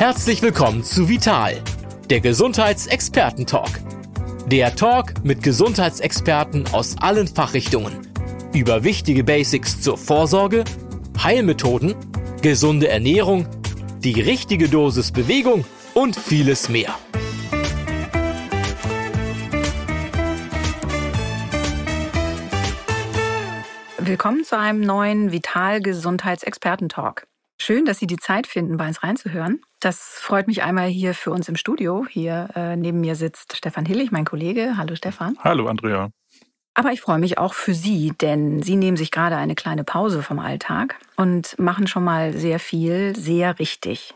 Herzlich willkommen zu Vital, der Gesundheitsexperten-Talk. Der Talk mit Gesundheitsexperten aus allen Fachrichtungen über wichtige Basics zur Vorsorge, Heilmethoden, gesunde Ernährung, die richtige Dosis Bewegung und vieles mehr. Willkommen zu einem neuen Vital Gesundheitsexperten-Talk. Schön, dass Sie die Zeit finden, bei uns reinzuhören. Das freut mich einmal hier für uns im Studio. Hier äh, neben mir sitzt Stefan Hillig, mein Kollege. Hallo Stefan. Hallo Andrea. Aber ich freue mich auch für Sie, denn Sie nehmen sich gerade eine kleine Pause vom Alltag und machen schon mal sehr viel, sehr richtig.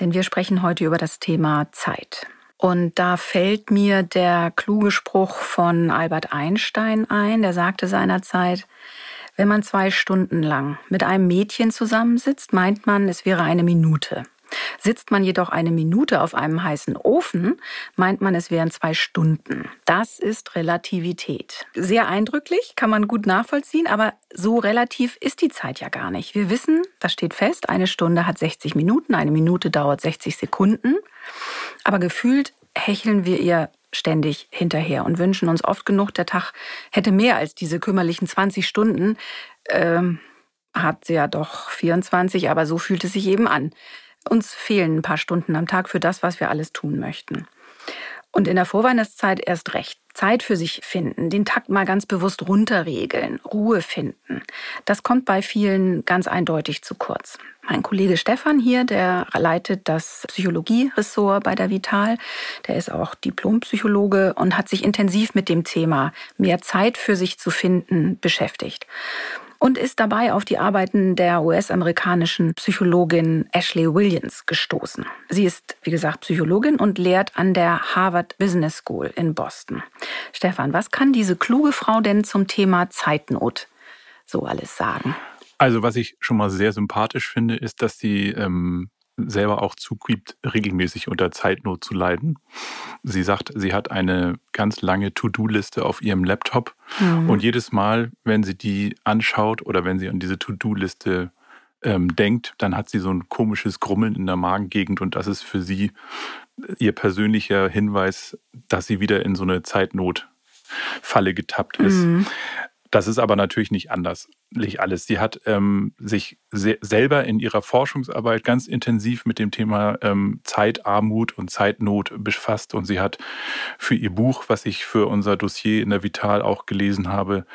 Denn wir sprechen heute über das Thema Zeit. Und da fällt mir der kluge Spruch von Albert Einstein ein, der sagte seinerzeit, wenn man zwei Stunden lang mit einem Mädchen zusammensitzt, meint man, es wäre eine Minute. Sitzt man jedoch eine Minute auf einem heißen Ofen, meint man, es wären zwei Stunden. Das ist Relativität. Sehr eindrücklich, kann man gut nachvollziehen, aber so relativ ist die Zeit ja gar nicht. Wir wissen, das steht fest, eine Stunde hat 60 Minuten, eine Minute dauert 60 Sekunden. Aber gefühlt hecheln wir ihr ständig hinterher und wünschen uns oft genug, der Tag hätte mehr als diese kümmerlichen 20 Stunden. Ähm, hat sie ja doch 24, aber so fühlt es sich eben an. Uns fehlen ein paar Stunden am Tag für das, was wir alles tun möchten. Und in der Vorweihnachtszeit erst recht. Zeit für sich finden, den Takt mal ganz bewusst runterregeln, Ruhe finden. Das kommt bei vielen ganz eindeutig zu kurz. Mein Kollege Stefan hier, der leitet das Psychologie-Ressort bei der Vital. Der ist auch Diplompsychologe und hat sich intensiv mit dem Thema mehr Zeit für sich zu finden beschäftigt und ist dabei auf die Arbeiten der US-amerikanischen Psychologin Ashley Williams gestoßen. Sie ist, wie gesagt, Psychologin und lehrt an der Harvard Business School in Boston. Stefan, was kann diese kluge Frau denn zum Thema Zeitnot so alles sagen? Also was ich schon mal sehr sympathisch finde, ist, dass sie ähm, selber auch zugibt, regelmäßig unter Zeitnot zu leiden. Sie sagt, sie hat eine ganz lange To-Do-Liste auf ihrem Laptop mhm. und jedes Mal, wenn sie die anschaut oder wenn sie an diese To-Do-Liste ähm, denkt, dann hat sie so ein komisches Grummeln in der Magengegend und das ist für sie ihr persönlicher Hinweis, dass sie wieder in so eine Zeitnotfalle getappt ist. Mhm. Das ist aber natürlich nicht anders alles. Sie hat ähm, sich se selber in ihrer Forschungsarbeit ganz intensiv mit dem Thema ähm, Zeitarmut und Zeitnot befasst und sie hat für ihr Buch, was ich für unser Dossier in der Vital auch gelesen habe,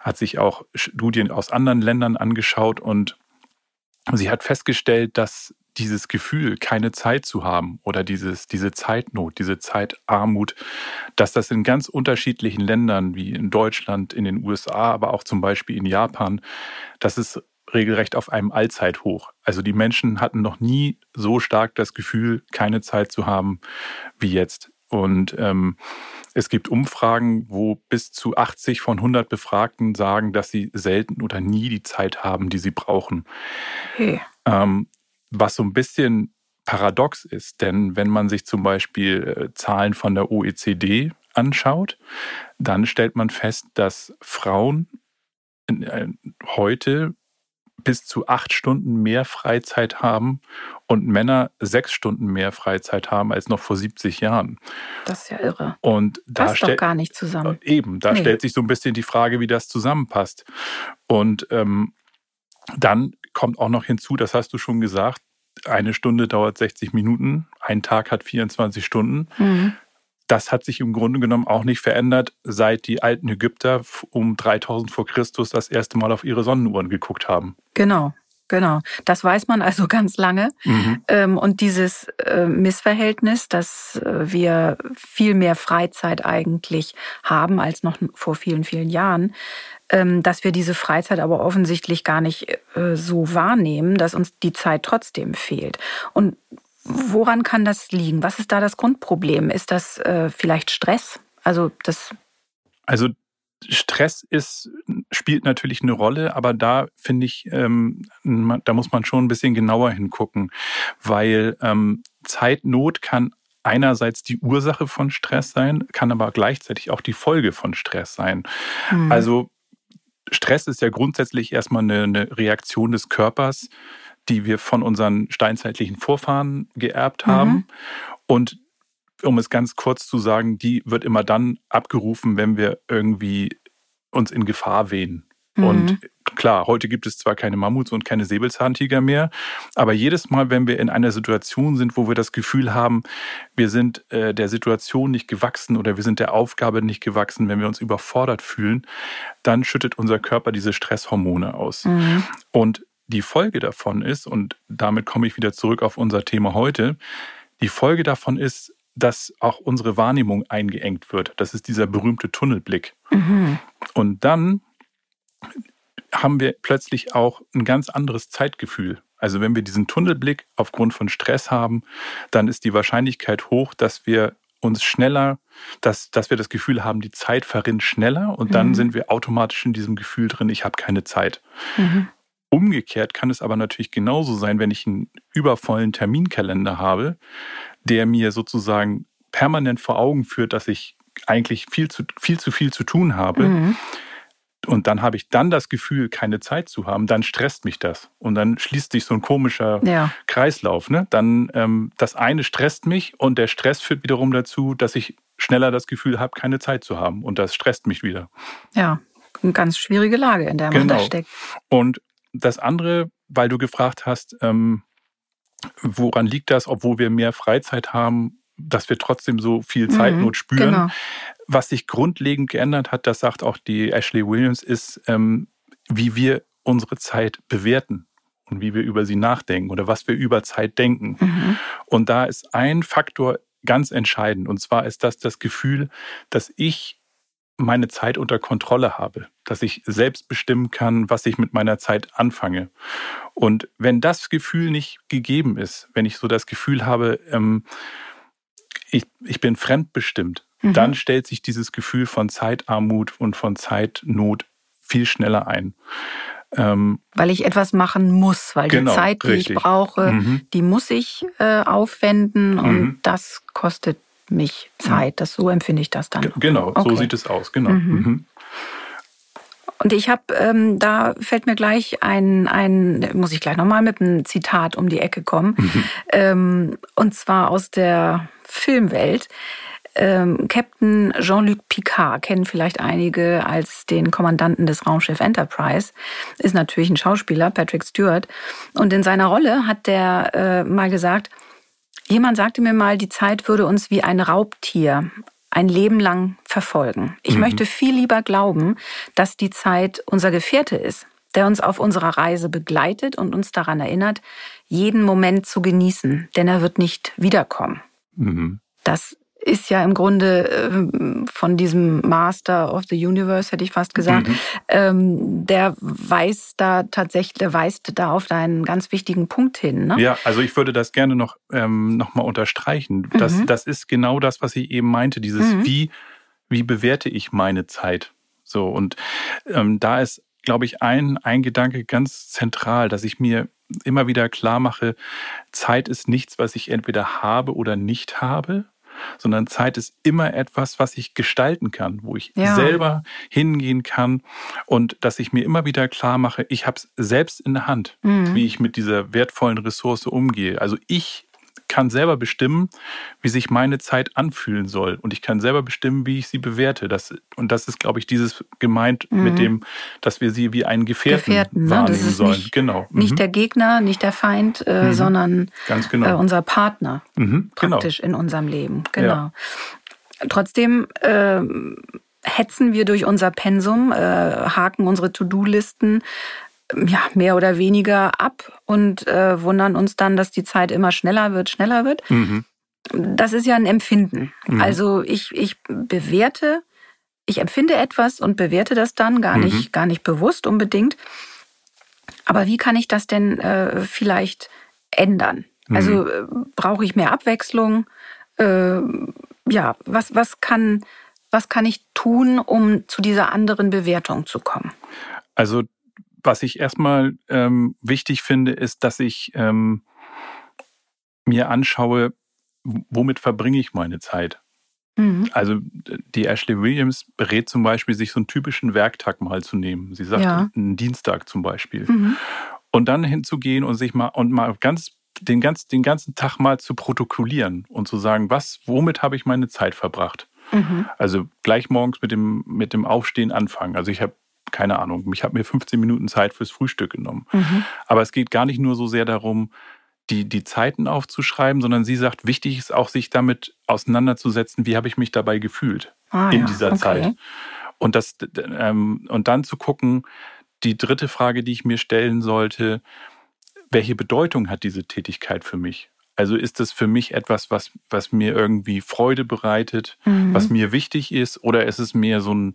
hat sich auch Studien aus anderen Ländern angeschaut und sie hat festgestellt, dass dieses Gefühl, keine Zeit zu haben oder dieses, diese Zeitnot, diese Zeitarmut, dass das in ganz unterschiedlichen Ländern wie in Deutschland, in den USA, aber auch zum Beispiel in Japan, das ist regelrecht auf einem Allzeithoch. Also die Menschen hatten noch nie so stark das Gefühl, keine Zeit zu haben wie jetzt. Und ähm, es gibt Umfragen, wo bis zu 80 von 100 Befragten sagen, dass sie selten oder nie die Zeit haben, die sie brauchen. Hey. Ähm, was so ein bisschen paradox ist, denn wenn man sich zum Beispiel äh, Zahlen von der OECD anschaut, dann stellt man fest, dass Frauen äh, heute bis zu acht Stunden mehr Freizeit haben und Männer sechs Stunden mehr Freizeit haben als noch vor 70 Jahren. Das ist ja irre. Und da passt doch gar nicht zusammen. Äh, eben, da nee. stellt sich so ein bisschen die Frage, wie das zusammenpasst. Und ähm, dann kommt auch noch hinzu, das hast du schon gesagt, eine Stunde dauert 60 Minuten, ein Tag hat 24 Stunden. Mhm. Das hat sich im Grunde genommen auch nicht verändert, seit die alten Ägypter um 3000 vor Christus das erste Mal auf ihre Sonnenuhren geguckt haben. Genau. Genau, das weiß man also ganz lange. Mhm. Ähm, und dieses äh, Missverhältnis, dass äh, wir viel mehr Freizeit eigentlich haben als noch vor vielen, vielen Jahren, ähm, dass wir diese Freizeit aber offensichtlich gar nicht äh, so wahrnehmen, dass uns die Zeit trotzdem fehlt. Und woran kann das liegen? Was ist da das Grundproblem? Ist das vielleicht Stress? Also das. Also Stress ist, spielt natürlich eine Rolle, aber da finde ich, ähm, da muss man schon ein bisschen genauer hingucken, weil ähm, Zeitnot kann einerseits die Ursache von Stress sein, kann aber gleichzeitig auch die Folge von Stress sein. Mhm. Also Stress ist ja grundsätzlich erstmal eine, eine Reaktion des Körpers, die wir von unseren steinzeitlichen Vorfahren geerbt haben. Mhm. Und um es ganz kurz zu sagen, die wird immer dann abgerufen, wenn wir irgendwie uns in Gefahr wehen. Mhm. Und klar, heute gibt es zwar keine Mammuts und keine Säbelzahntiger mehr, aber jedes Mal, wenn wir in einer Situation sind, wo wir das Gefühl haben, wir sind äh, der Situation nicht gewachsen oder wir sind der Aufgabe nicht gewachsen, wenn wir uns überfordert fühlen, dann schüttet unser Körper diese Stresshormone aus. Mhm. Und die Folge davon ist, und damit komme ich wieder zurück auf unser Thema heute, die Folge davon ist, dass auch unsere Wahrnehmung eingeengt wird. Das ist dieser berühmte Tunnelblick. Mhm. Und dann haben wir plötzlich auch ein ganz anderes Zeitgefühl. Also wenn wir diesen Tunnelblick aufgrund von Stress haben, dann ist die Wahrscheinlichkeit hoch, dass wir uns schneller, dass, dass wir das Gefühl haben, die Zeit verrinnt schneller und dann mhm. sind wir automatisch in diesem Gefühl drin, ich habe keine Zeit. Mhm. Umgekehrt kann es aber natürlich genauso sein, wenn ich einen übervollen Terminkalender habe, der mir sozusagen permanent vor Augen führt, dass ich eigentlich viel zu viel zu, viel zu tun habe. Mhm. Und dann habe ich dann das Gefühl, keine Zeit zu haben, dann stresst mich das. Und dann schließt sich so ein komischer ja. Kreislauf. Ne? Dann ähm, das eine stresst mich und der Stress führt wiederum dazu, dass ich schneller das Gefühl habe, keine Zeit zu haben. Und das stresst mich wieder. Ja, eine ganz schwierige Lage, in der man genau. da steckt. Und das andere, weil du gefragt hast, ähm, woran liegt das, obwohl wir mehr Freizeit haben, dass wir trotzdem so viel Zeitnot mhm, spüren. Genau. Was sich grundlegend geändert hat, das sagt auch die Ashley Williams, ist, ähm, wie wir unsere Zeit bewerten und wie wir über sie nachdenken oder was wir über Zeit denken. Mhm. Und da ist ein Faktor ganz entscheidend. Und zwar ist das das Gefühl, dass ich meine Zeit unter Kontrolle habe, dass ich selbst bestimmen kann, was ich mit meiner Zeit anfange. Und wenn das Gefühl nicht gegeben ist, wenn ich so das Gefühl habe, ähm, ich, ich bin fremdbestimmt, mhm. dann stellt sich dieses Gefühl von Zeitarmut und von Zeitnot viel schneller ein. Ähm, weil ich etwas machen muss, weil genau, die Zeit, die richtig. ich brauche, mhm. die muss ich äh, aufwenden und mhm. das kostet mich Zeit. Das, so empfinde ich das dann. Genau, okay. so sieht es aus, genau. Mhm. mhm. Und ich habe, ähm, da fällt mir gleich ein, ein, muss ich gleich nochmal mit einem Zitat um die Ecke kommen. Mhm. Ähm, und zwar aus der Filmwelt. Ähm, Captain Jean-Luc Picard kennen vielleicht einige als den Kommandanten des Raumschiff Enterprise, ist natürlich ein Schauspieler, Patrick Stewart. Und in seiner Rolle hat der äh, mal gesagt, Jemand sagte mir mal, die Zeit würde uns wie ein Raubtier ein Leben lang verfolgen. Ich mhm. möchte viel lieber glauben, dass die Zeit unser Gefährte ist, der uns auf unserer Reise begleitet und uns daran erinnert, jeden Moment zu genießen, denn er wird nicht wiederkommen. Mhm. Das ist ja im Grunde äh, von diesem Master of the Universe, hätte ich fast gesagt, mhm. ähm, der weist da tatsächlich, der weist da auf einen ganz wichtigen Punkt hin. Ne? Ja, also ich würde das gerne noch, ähm, noch mal unterstreichen. Das, mhm. das ist genau das, was ich eben meinte, dieses mhm. wie, wie bewerte ich meine Zeit? So, und ähm, da ist, glaube ich, ein, ein Gedanke ganz zentral, dass ich mir immer wieder klar mache, Zeit ist nichts, was ich entweder habe oder nicht habe, sondern Zeit ist immer etwas, was ich gestalten kann, wo ich ja. selber hingehen kann und dass ich mir immer wieder klar mache, ich habe es selbst in der Hand, mhm. wie ich mit dieser wertvollen Ressource umgehe. Also ich kann selber bestimmen, wie sich meine Zeit anfühlen soll. Und ich kann selber bestimmen, wie ich sie bewerte. Das, und das ist, glaube ich, dieses gemeint mhm. mit dem, dass wir sie wie einen Gefährten, Gefährten ne? wahrnehmen sollen. Nicht, genau. Mhm. Nicht der Gegner, nicht der Feind, äh, mhm. sondern genau. äh, unser Partner mhm. genau. praktisch in unserem Leben. Genau. Ja. Trotzdem äh, hetzen wir durch unser Pensum, äh, haken unsere To-Do-Listen ja, mehr oder weniger ab und äh, wundern uns dann, dass die Zeit immer schneller wird, schneller wird. Mhm. Das ist ja ein Empfinden. Mhm. Also ich, ich bewerte, ich empfinde etwas und bewerte das dann gar mhm. nicht, gar nicht bewusst unbedingt. Aber wie kann ich das denn äh, vielleicht ändern? Mhm. Also äh, brauche ich mehr Abwechslung? Äh, ja, was, was kann, was kann ich tun, um zu dieser anderen Bewertung zu kommen? Also was ich erstmal ähm, wichtig finde, ist, dass ich ähm, mir anschaue, womit verbringe ich meine Zeit. Mhm. Also die Ashley Williams berät zum Beispiel, sich so einen typischen Werktag mal zu nehmen. Sie sagt, ja. einen Dienstag zum Beispiel. Mhm. Und dann hinzugehen und sich mal und mal ganz den, ganz, den ganzen Tag mal zu protokollieren und zu sagen, was, womit habe ich meine Zeit verbracht? Mhm. Also gleich morgens mit dem, mit dem Aufstehen anfangen. Also ich habe keine Ahnung, ich habe mir 15 Minuten Zeit fürs Frühstück genommen. Mhm. Aber es geht gar nicht nur so sehr darum, die, die Zeiten aufzuschreiben, sondern sie sagt, wichtig ist auch, sich damit auseinanderzusetzen, wie habe ich mich dabei gefühlt ah, in ja. dieser okay. Zeit. Und, das, ähm, und dann zu gucken, die dritte Frage, die ich mir stellen sollte, welche Bedeutung hat diese Tätigkeit für mich? Also ist es für mich etwas, was, was mir irgendwie Freude bereitet, mhm. was mir wichtig ist, oder ist es mehr so, ein,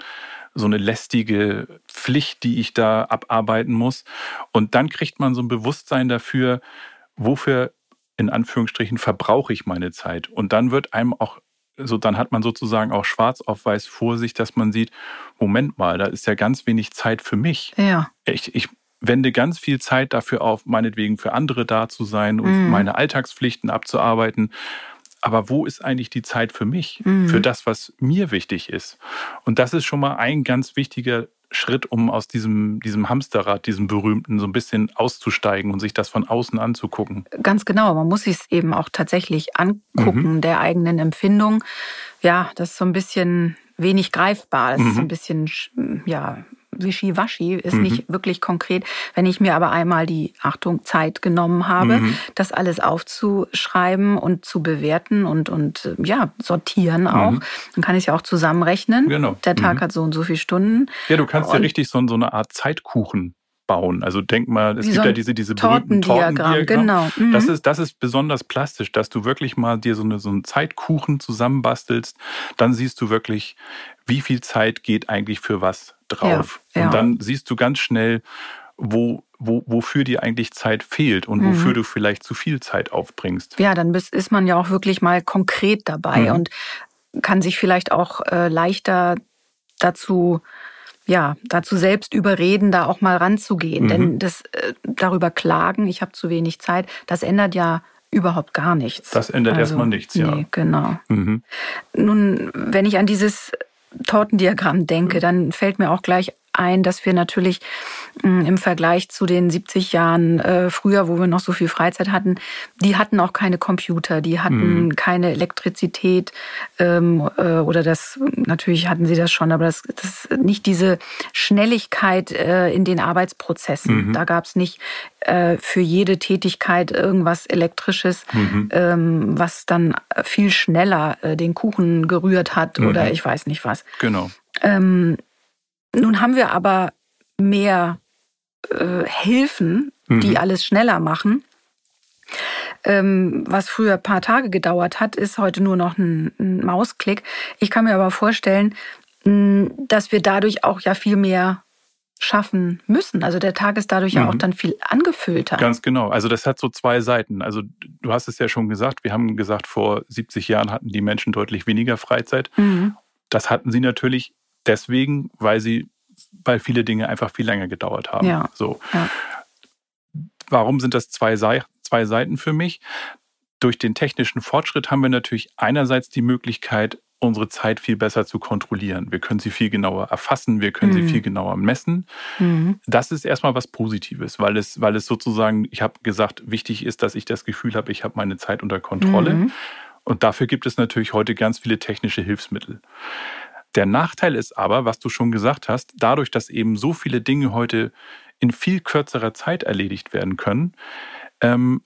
so eine lästige Pflicht, die ich da abarbeiten muss? Und dann kriegt man so ein Bewusstsein dafür, wofür in Anführungsstrichen verbrauche ich meine Zeit? Und dann wird einem auch so, dann hat man sozusagen auch schwarz auf weiß vor sich, dass man sieht, Moment mal, da ist ja ganz wenig Zeit für mich. Ja. Ich, ich wende ganz viel Zeit dafür auf, meinetwegen für andere da zu sein und mhm. meine Alltagspflichten abzuarbeiten. Aber wo ist eigentlich die Zeit für mich, mhm. für das, was mir wichtig ist? Und das ist schon mal ein ganz wichtiger Schritt, um aus diesem, diesem Hamsterrad, diesem berühmten, so ein bisschen auszusteigen und sich das von außen anzugucken. Ganz genau. Man muss sich es eben auch tatsächlich angucken, mhm. der eigenen Empfindung. Ja, das ist so ein bisschen wenig greifbar. Das mhm. ist ein bisschen, ja, wischiwaschi, ist mhm. nicht wirklich konkret. Wenn ich mir aber einmal die, Achtung, Zeit genommen habe, mhm. das alles aufzuschreiben und zu bewerten und, und ja, sortieren auch, mhm. dann kann ich es ja auch zusammenrechnen. Genau. Der Tag mhm. hat so und so viele Stunden. Ja, du kannst und ja richtig so, so eine Art Zeitkuchen bauen. Also denk mal, es Wie gibt so ja diese, diese berühmten Tortendiagramm. Genau. Mhm. Das, ist, das ist besonders plastisch, dass du wirklich mal dir so, eine, so einen Zeitkuchen zusammenbastelst. Dann siehst du wirklich, wie viel Zeit geht eigentlich für was drauf. Ja, ja. Und dann siehst du ganz schnell, wo, wo, wofür dir eigentlich Zeit fehlt und mhm. wofür du vielleicht zu viel Zeit aufbringst. Ja, dann bist, ist man ja auch wirklich mal konkret dabei mhm. und kann sich vielleicht auch äh, leichter dazu ja, dazu selbst überreden, da auch mal ranzugehen. Mhm. Denn das äh, darüber klagen, ich habe zu wenig Zeit, das ändert ja überhaupt gar nichts. Das ändert also, erstmal nichts, ja. Nee, genau. Mhm. Nun, wenn ich an dieses Tortendiagramm denke, dann fällt mir auch gleich ein, dass wir natürlich mm, im Vergleich zu den 70 Jahren äh, früher, wo wir noch so viel Freizeit hatten, die hatten auch keine Computer, die hatten mhm. keine Elektrizität ähm, äh, oder das, natürlich hatten sie das schon, aber das, das nicht diese Schnelligkeit äh, in den Arbeitsprozessen. Mhm. Da gab es nicht für jede Tätigkeit irgendwas Elektrisches, mhm. ähm, was dann viel schneller den Kuchen gerührt hat oder mhm. ich weiß nicht was. Genau. Ähm, nun haben wir aber mehr äh, Hilfen, die mhm. alles schneller machen. Ähm, was früher ein paar Tage gedauert hat, ist heute nur noch ein, ein Mausklick. Ich kann mir aber vorstellen, mh, dass wir dadurch auch ja viel mehr schaffen müssen. Also der Tag ist dadurch mhm. ja auch mhm. dann viel angefüllter. Ganz genau. Also das hat so zwei Seiten. Also du hast es ja schon gesagt, wir haben gesagt, vor 70 Jahren hatten die Menschen deutlich weniger Freizeit. Mhm. Das hatten sie natürlich deswegen, weil sie, weil viele Dinge einfach viel länger gedauert haben. Ja. So. Ja. Warum sind das zwei, zwei Seiten für mich? Durch den technischen Fortschritt haben wir natürlich einerseits die Möglichkeit, unsere Zeit viel besser zu kontrollieren. Wir können sie viel genauer erfassen, wir können mhm. sie viel genauer messen. Mhm. Das ist erstmal was Positives, weil es, weil es sozusagen, ich habe gesagt, wichtig ist, dass ich das Gefühl habe, ich habe meine Zeit unter Kontrolle. Mhm. Und dafür gibt es natürlich heute ganz viele technische Hilfsmittel. Der Nachteil ist aber, was du schon gesagt hast, dadurch, dass eben so viele Dinge heute in viel kürzerer Zeit erledigt werden können, ähm,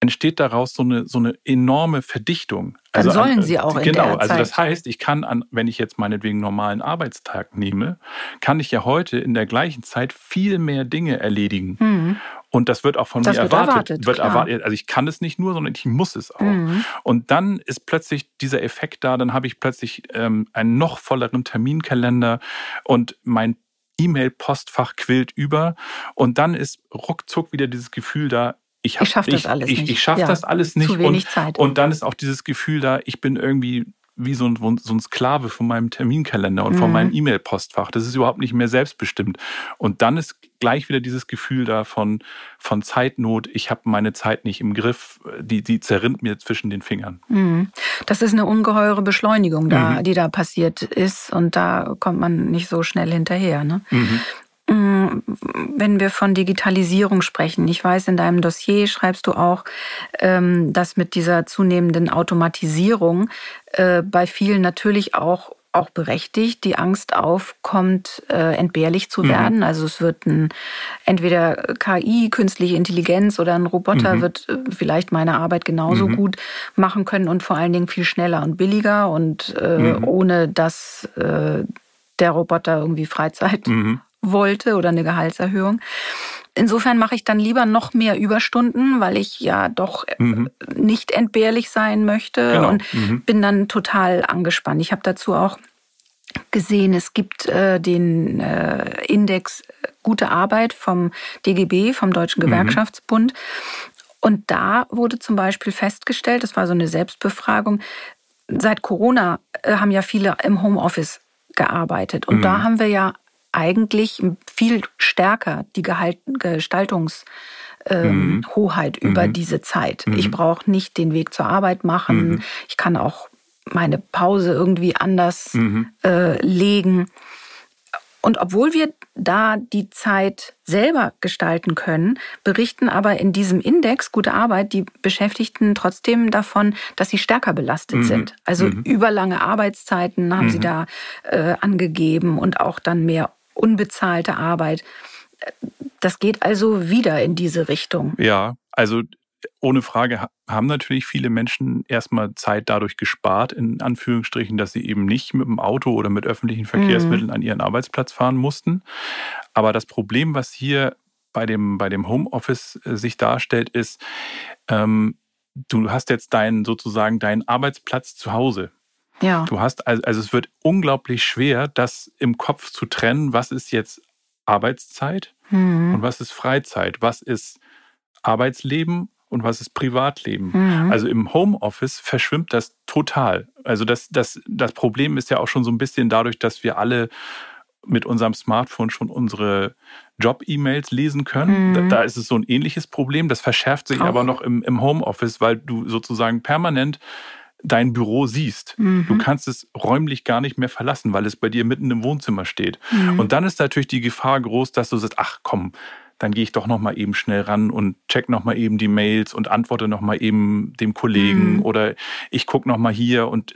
entsteht daraus so eine, so eine enorme Verdichtung. Dann also sollen an, sie auch genau, in der Genau, also das heißt, ich kann an, wenn ich jetzt meinetwegen normalen Arbeitstag nehme, kann ich ja heute in der gleichen Zeit viel mehr Dinge erledigen. Mhm. Und das wird auch von das mir wird erwartet. erwartet wird erwartet. Also ich kann es nicht nur, sondern ich muss es auch. Mhm. Und dann ist plötzlich dieser Effekt da, dann habe ich plötzlich ähm, einen noch volleren Terminkalender und mein E-Mail-Postfach quillt über. Und dann ist ruckzuck wieder dieses Gefühl da, ich, ich schaffe das alles ich, nicht. Ich, ich schaffe ja, das alles nicht. Zu wenig und, Zeit. Und dann ist auch dieses Gefühl da, ich bin irgendwie wie so ein, so ein Sklave von meinem Terminkalender und mhm. von meinem E-Mail-Postfach. Das ist überhaupt nicht mehr selbstbestimmt. Und dann ist gleich wieder dieses Gefühl da von, von Zeitnot. Ich habe meine Zeit nicht im Griff. Die, die zerrinnt mir zwischen den Fingern. Mhm. Das ist eine ungeheure Beschleunigung, da, mhm. die da passiert ist. Und da kommt man nicht so schnell hinterher. Ne? Mhm. Mm, wenn wir von Digitalisierung sprechen. Ich weiß, in deinem Dossier schreibst du auch, ähm, dass mit dieser zunehmenden Automatisierung äh, bei vielen natürlich auch auch berechtigt die Angst aufkommt, äh, entbehrlich zu mhm. werden. Also es wird ein entweder KI, künstliche Intelligenz oder ein Roboter mhm. wird äh, vielleicht meine Arbeit genauso mhm. gut machen können und vor allen Dingen viel schneller und billiger und äh, mhm. ohne dass äh, der Roboter irgendwie Freizeit mhm. Wollte oder eine Gehaltserhöhung. Insofern mache ich dann lieber noch mehr Überstunden, weil ich ja doch äh, mhm. nicht entbehrlich sein möchte genau. und mhm. bin dann total angespannt. Ich habe dazu auch gesehen, es gibt äh, den äh, Index äh, Gute Arbeit vom DGB, vom Deutschen mhm. Gewerkschaftsbund. Und da wurde zum Beispiel festgestellt, das war so eine Selbstbefragung, seit Corona äh, haben ja viele im Homeoffice gearbeitet. Und mhm. da haben wir ja eigentlich viel stärker die Gestaltungshoheit ähm, mhm. über mhm. diese Zeit. Mhm. Ich brauche nicht den Weg zur Arbeit machen. Mhm. Ich kann auch meine Pause irgendwie anders mhm. äh, legen. Und obwohl wir da die Zeit selber gestalten können, berichten aber in diesem Index Gute Arbeit die Beschäftigten trotzdem davon, dass sie stärker belastet mhm. sind. Also mhm. überlange Arbeitszeiten haben mhm. sie da äh, angegeben und auch dann mehr unbezahlte Arbeit. Das geht also wieder in diese Richtung. Ja, also ohne Frage haben natürlich viele Menschen erstmal Zeit dadurch gespart, in Anführungsstrichen, dass sie eben nicht mit dem Auto oder mit öffentlichen Verkehrsmitteln mhm. an ihren Arbeitsplatz fahren mussten. Aber das Problem, was hier bei dem, bei dem Homeoffice äh, sich darstellt, ist, ähm, du hast jetzt deinen sozusagen deinen Arbeitsplatz zu Hause. Ja. Du hast also, also es wird unglaublich schwer, das im Kopf zu trennen, was ist jetzt Arbeitszeit mhm. und was ist Freizeit, was ist Arbeitsleben und was ist Privatleben. Mhm. Also im Homeoffice verschwimmt das total. Also das, das, das Problem ist ja auch schon so ein bisschen dadurch, dass wir alle mit unserem Smartphone schon unsere Job-E-Mails lesen können. Mhm. Da, da, ist es so ein ähnliches Problem. Das verschärft sich auch. aber noch im, im Homeoffice, weil du sozusagen permanent dein Büro siehst. Mhm. Du kannst es räumlich gar nicht mehr verlassen, weil es bei dir mitten im Wohnzimmer steht. Mhm. Und dann ist natürlich die Gefahr groß, dass du sagst, ach komm, dann gehe ich doch noch mal eben schnell ran und check noch mal eben die Mails und antworte noch mal eben dem Kollegen mhm. oder ich gucke noch mal hier und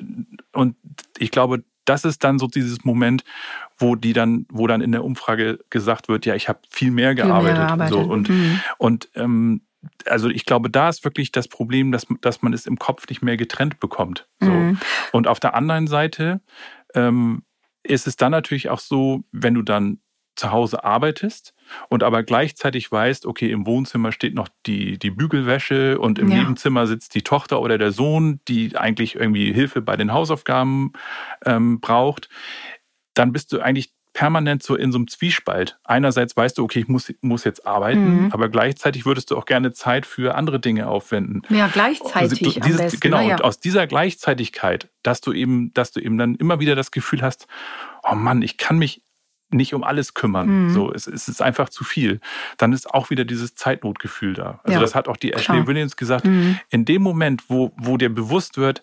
und ich glaube, das ist dann so dieses Moment, wo die dann, wo dann in der Umfrage gesagt wird, ja, ich habe viel mehr gearbeitet, viel mehr gearbeitet. so und mhm. und ähm, also ich glaube, da ist wirklich das Problem, dass, dass man es im Kopf nicht mehr getrennt bekommt. So. Mhm. Und auf der anderen Seite ähm, ist es dann natürlich auch so, wenn du dann zu Hause arbeitest und aber gleichzeitig weißt, okay, im Wohnzimmer steht noch die, die Bügelwäsche und im ja. Nebenzimmer sitzt die Tochter oder der Sohn, die eigentlich irgendwie Hilfe bei den Hausaufgaben ähm, braucht, dann bist du eigentlich permanent so in so einem Zwiespalt. Einerseits weißt du, okay, ich muss, muss jetzt arbeiten, mhm. aber gleichzeitig würdest du auch gerne Zeit für andere Dinge aufwenden. Ja, gleichzeitig. Also, dieses, besten, genau, ja. und aus dieser Gleichzeitigkeit, dass du eben, dass du eben dann immer wieder das Gefühl hast, oh Mann, ich kann mich nicht um alles kümmern. Mhm. So, es, es, ist einfach zu viel. Dann ist auch wieder dieses Zeitnotgefühl da. Also ja, das hat auch die Ashley klar. Williams gesagt. Mhm. In dem Moment, wo, wo dir bewusst wird,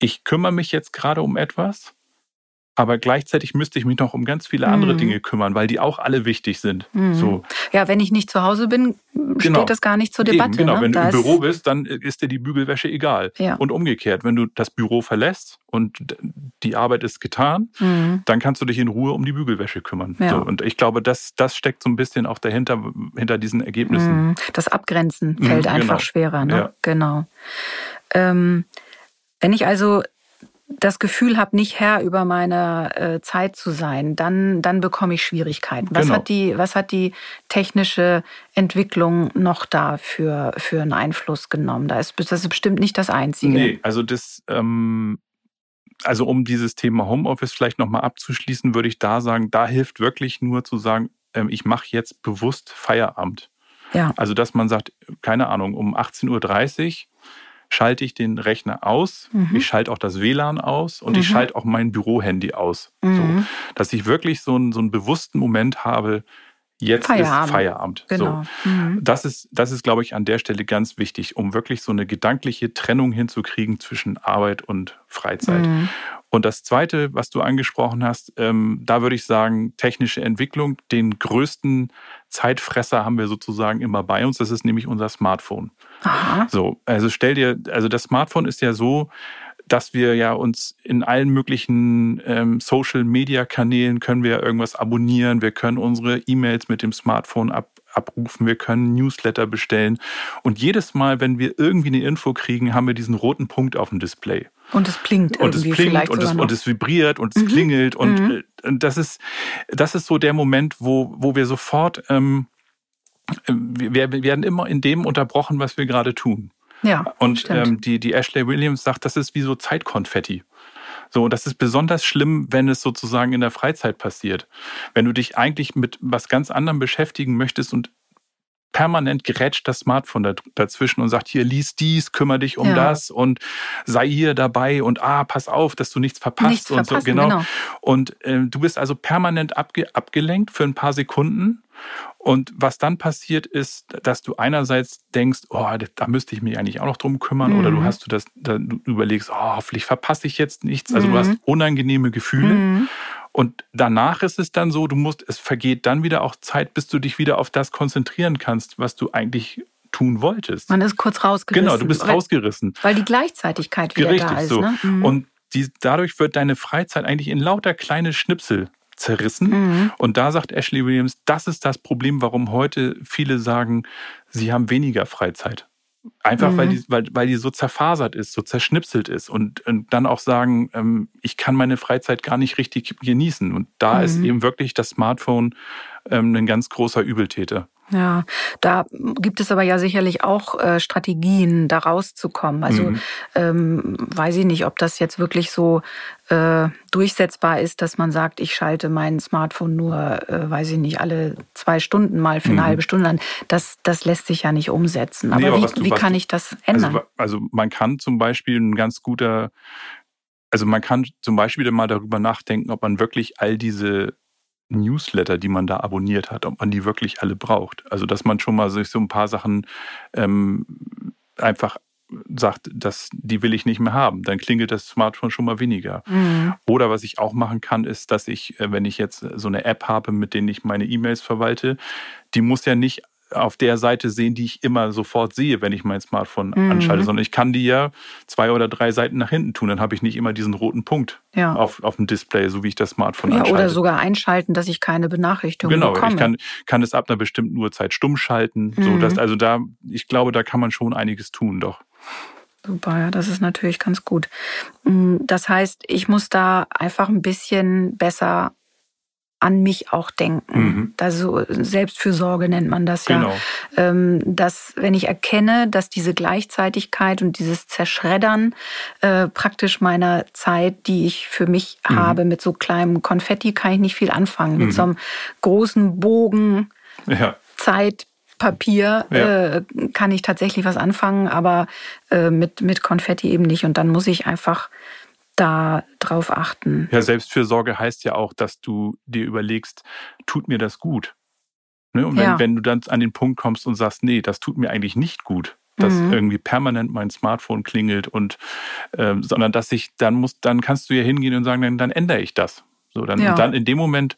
ich kümmere mich jetzt gerade um etwas, aber gleichzeitig müsste ich mich noch um ganz viele andere mhm. Dinge kümmern, weil die auch alle wichtig sind. Mhm. So. Ja, wenn ich nicht zu Hause bin, steht genau. das gar nicht zur Debatte. Eben, genau, ne? wenn da du im Büro bist, dann ist dir die Bügelwäsche egal. Ja. Und umgekehrt, wenn du das Büro verlässt und die Arbeit ist getan, mhm. dann kannst du dich in Ruhe um die Bügelwäsche kümmern. Ja. So, und ich glaube, das, das steckt so ein bisschen auch dahinter, hinter diesen Ergebnissen. Mhm. Das Abgrenzen mhm, fällt einfach genau. schwerer. Ne? Ja. Genau. Ähm, wenn ich also das Gefühl habe, nicht Herr über meine äh, Zeit zu sein, dann, dann bekomme ich Schwierigkeiten. Was, genau. hat die, was hat die technische Entwicklung noch da für, für einen Einfluss genommen? Da ist, das ist bestimmt nicht das Einzige. Nee, also das, ähm, also um dieses Thema Homeoffice vielleicht nochmal abzuschließen, würde ich da sagen, da hilft wirklich nur zu sagen, ähm, ich mache jetzt bewusst Feierabend. Ja. Also dass man sagt, keine Ahnung, um 18.30 Uhr schalte ich den Rechner aus, mhm. ich schalte auch das WLAN aus und mhm. ich schalte auch mein Bürohandy aus. Mhm. So, dass ich wirklich so einen, so einen bewussten Moment habe, jetzt Feierabend. ist Feierabend. Genau. So. Mhm. Das ist, das ist, glaube ich, an der Stelle ganz wichtig, um wirklich so eine gedankliche Trennung hinzukriegen zwischen Arbeit und Freizeit. Und das Zweite, was du angesprochen hast, ähm, da würde ich sagen, technische Entwicklung. Den größten Zeitfresser haben wir sozusagen immer bei uns. Das ist nämlich unser Smartphone. Aha. So, also stell dir, also das Smartphone ist ja so, dass wir ja uns in allen möglichen ähm, Social-Media-Kanälen können wir irgendwas abonnieren, wir können unsere E-Mails mit dem Smartphone ab, abrufen, wir können Newsletter bestellen. Und jedes Mal, wenn wir irgendwie eine Info kriegen, haben wir diesen roten Punkt auf dem Display. Und es blinkt und es blinkt und es, und es vibriert und es mhm. klingelt und, mhm. Äh, und das ist das ist so der Moment, wo wo wir sofort ähm, wir, wir werden immer in dem unterbrochen, was wir gerade tun. Ja. Und ähm, die die Ashley Williams sagt, das ist wie so Zeitkonfetti. So, und das ist besonders schlimm, wenn es sozusagen in der Freizeit passiert. Wenn du dich eigentlich mit was ganz anderem beschäftigen möchtest und permanent gerätscht das Smartphone dazwischen und sagt, hier, lies dies, kümmere dich um ja. das und sei hier dabei und ah, pass auf, dass du nichts verpasst nichts und so. Genau. genau. Und äh, du bist also permanent abge abgelenkt für ein paar Sekunden. Und was dann passiert ist, dass du einerseits denkst, oh, da müsste ich mich eigentlich auch noch drum kümmern, mhm. oder du mhm. hast du das, du überlegst, oh, hoffentlich verpasse ich jetzt nichts. Also mhm. du hast unangenehme Gefühle. Mhm. Und danach ist es dann so, du musst, es vergeht dann wieder auch Zeit, bis du dich wieder auf das konzentrieren kannst, was du eigentlich tun wolltest. Man ist kurz rausgerissen. Genau, du bist weil, rausgerissen. Weil die Gleichzeitigkeit wieder Richtig da ist. So. Ne? Mhm. Und die, dadurch wird deine Freizeit eigentlich in lauter kleine Schnipsel zerrissen. Mhm. Und da sagt Ashley Williams, das ist das Problem, warum heute viele sagen, sie haben weniger Freizeit. Einfach mhm. weil, die, weil, weil die so zerfasert ist, so zerschnipselt ist und, und dann auch sagen, ähm, ich kann meine Freizeit gar nicht richtig genießen. Und da mhm. ist eben wirklich das Smartphone ähm, ein ganz großer Übeltäter. Ja, da gibt es aber ja sicherlich auch äh, Strategien, da rauszukommen. Also mhm. ähm, weiß ich nicht, ob das jetzt wirklich so äh, durchsetzbar ist, dass man sagt, ich schalte mein Smartphone nur, äh, weiß ich nicht, alle zwei Stunden mal für eine mhm. halbe Stunde an. Das, das lässt sich ja nicht umsetzen. Aber, nee, aber wie, du, wie kann ich das ändern? Also, also man kann zum Beispiel ein ganz guter also man kann zum Beispiel mal darüber nachdenken, ob man wirklich all diese Newsletter, die man da abonniert hat, ob man die wirklich alle braucht. Also dass man schon mal sich so ein paar Sachen ähm, einfach sagt, dass die will ich nicht mehr haben, dann klingelt das Smartphone schon mal weniger. Mhm. Oder was ich auch machen kann, ist, dass ich, äh, wenn ich jetzt so eine App habe, mit denen ich meine E-Mails verwalte, die muss ja nicht auf der Seite sehen, die ich immer sofort sehe, wenn ich mein Smartphone mhm. anschalte, sondern ich kann die ja zwei oder drei Seiten nach hinten tun. Dann habe ich nicht immer diesen roten Punkt ja. auf, auf dem Display, so wie ich das Smartphone ja, anschalte. Oder sogar einschalten, dass ich keine Benachrichtigung genau, bekomme. Genau, ich kann, kann es ab einer bestimmten Uhrzeit stumm schalten. Mhm. So, dass, also da, ich glaube, da kann man schon einiges tun, doch. Super, ja, das ist natürlich ganz gut. Mm, das heißt, ich muss da einfach ein bisschen besser an mich auch denken. Mhm. Also Selbstfürsorge nennt man das ja. Genau. Ähm, dass wenn ich erkenne, dass diese Gleichzeitigkeit und dieses Zerschreddern äh, praktisch meiner Zeit, die ich für mich mhm. habe, mit so kleinem Konfetti kann ich nicht viel anfangen. Mhm. Mit so einem großen Bogen ja. Zeit. Papier ja. äh, kann ich tatsächlich was anfangen, aber äh, mit, mit Konfetti eben nicht. Und dann muss ich einfach da drauf achten. Ja, Selbstfürsorge heißt ja auch, dass du dir überlegst, tut mir das gut? Ne? Und wenn, ja. wenn du dann an den Punkt kommst und sagst, nee, das tut mir eigentlich nicht gut, dass mhm. irgendwie permanent mein Smartphone klingelt und äh, sondern dass ich dann muss, dann kannst du ja hingehen und sagen, dann, dann ändere ich das. So, dann, ja. dann in dem Moment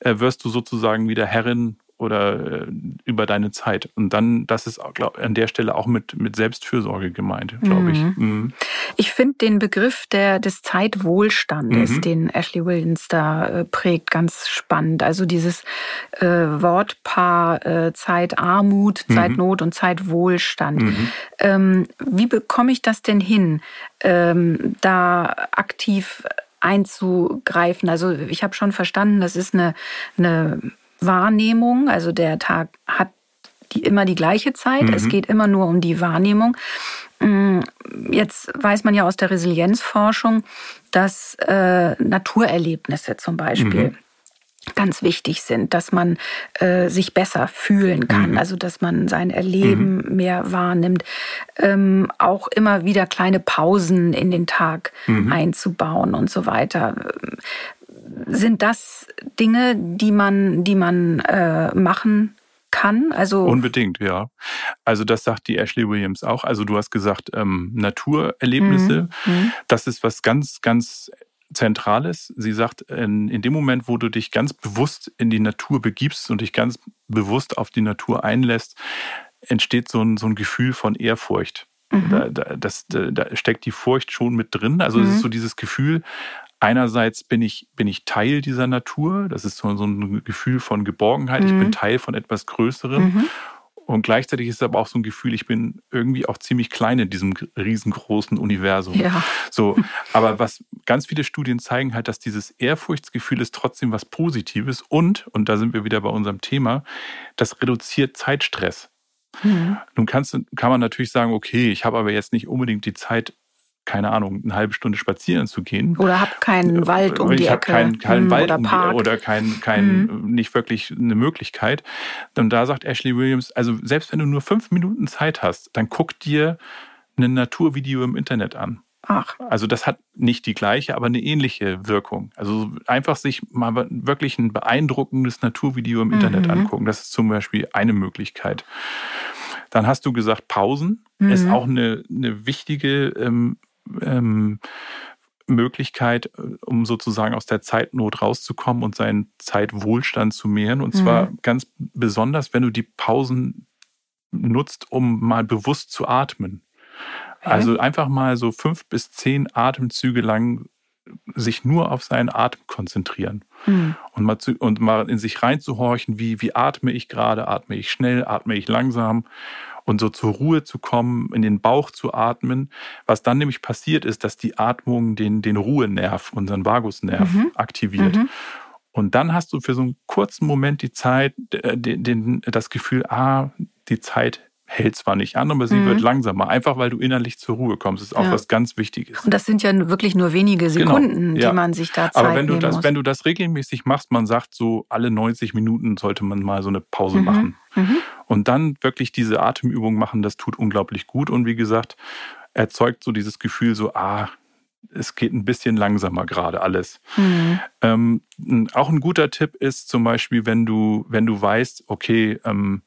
äh, wirst du sozusagen wieder Herrin oder äh, über deine Zeit. Und dann, das ist glaub, an der Stelle auch mit, mit Selbstfürsorge gemeint, glaube ich. Mhm. Ich finde den Begriff der, des Zeitwohlstandes, mhm. den Ashley Williams da äh, prägt, ganz spannend. Also dieses äh, Wortpaar äh, Zeitarmut, mhm. Zeitnot und Zeitwohlstand. Mhm. Ähm, wie bekomme ich das denn hin, ähm, da aktiv einzugreifen? Also ich habe schon verstanden, das ist eine, eine Wahrnehmung. Also der Tag hat die, immer die gleiche Zeit. Mhm. Es geht immer nur um die Wahrnehmung. Mm, jetzt weiß man ja aus der Resilienzforschung, dass äh, Naturerlebnisse zum Beispiel mhm ganz wichtig sind, dass man äh, sich besser fühlen kann, mhm. also dass man sein Erleben mhm. mehr wahrnimmt, ähm, auch immer wieder kleine Pausen in den Tag mhm. einzubauen und so weiter sind das Dinge, die man, die man äh, machen kann? Also Unbedingt, ja. Also das sagt die Ashley Williams auch. Also du hast gesagt, ähm, Naturerlebnisse, mhm. mhm. das ist was ganz, ganz Zentrales. Sie sagt, in, in, dem Moment, wo du dich ganz bewusst in die Natur begibst und dich ganz bewusst auf die Natur einlässt, entsteht so ein, so ein Gefühl von Ehrfurcht. Mhm. Da, da, das, da steckt die Furcht schon mit drin. Also mhm. es ist so dieses Gefühl, einerseits bin ich, bin ich Teil dieser Natur, das ist so, so ein Gefühl von Geborgenheit, mhm. ich bin mhm. Teil von etwas Größerem. Mhm. Und gleichzeitig ist es aber auch so ein Gefühl, ich bin irgendwie auch ziemlich klein in diesem riesengroßen Universum. Ja. So, aber was ganz viele Studien zeigen halt, dass dieses Ehrfurchtsgefühl ist trotzdem was Positives und, und da sind wir wieder bei unserem Thema, das reduziert Zeitstress. Mhm. Nun kannst, kann man natürlich sagen, okay, ich habe aber jetzt nicht unbedingt die Zeit, keine Ahnung, eine halbe Stunde spazieren zu gehen. Oder habe keinen Wald um ich die Ecke. Ich habe keinen, keinen hm, Wald oder, Park. oder kein, kein, hm. nicht wirklich eine Möglichkeit. Und da sagt Ashley Williams, also selbst wenn du nur fünf Minuten Zeit hast, dann guck dir ein Naturvideo im Internet an. Ach. Also das hat nicht die gleiche, aber eine ähnliche Wirkung. Also einfach sich mal wirklich ein beeindruckendes Naturvideo im Internet mhm. angucken. Das ist zum Beispiel eine Möglichkeit. Dann hast du gesagt, Pausen mhm. ist auch eine, eine wichtige ähm, ähm, Möglichkeit, äh, um sozusagen aus der Zeitnot rauszukommen und seinen Zeitwohlstand zu mehren. Und zwar mhm. ganz besonders, wenn du die Pausen nutzt, um mal bewusst zu atmen. Also einfach mal so fünf bis zehn Atemzüge lang sich nur auf seinen Atem konzentrieren mhm. und, mal zu, und mal in sich reinzuhorchen, wie, wie atme ich gerade, atme ich schnell, atme ich langsam und so zur Ruhe zu kommen, in den Bauch zu atmen. Was dann nämlich passiert ist, dass die Atmung den, den Ruhenerv, unseren Vagusnerv mhm. aktiviert. Mhm. Und dann hast du für so einen kurzen Moment die Zeit, den, den, das Gefühl, ah, die Zeit hält zwar nicht an, aber sie mhm. wird langsamer, einfach weil du innerlich zur Ruhe kommst. Das ist auch ja. was ganz Wichtiges. Und das sind ja wirklich nur wenige genau. Sekunden, genau. ja. die man sich da Zeit Aber wenn du das, muss. wenn du das regelmäßig machst, man sagt so alle 90 Minuten sollte man mal so eine Pause mhm. machen. Mhm. Und dann wirklich diese Atemübung machen, das tut unglaublich gut. Und wie gesagt, erzeugt so dieses Gefühl so, ah, es geht ein bisschen langsamer gerade alles. Mhm. Ähm, auch ein guter Tipp ist zum Beispiel, wenn du, wenn du weißt, okay, ähm,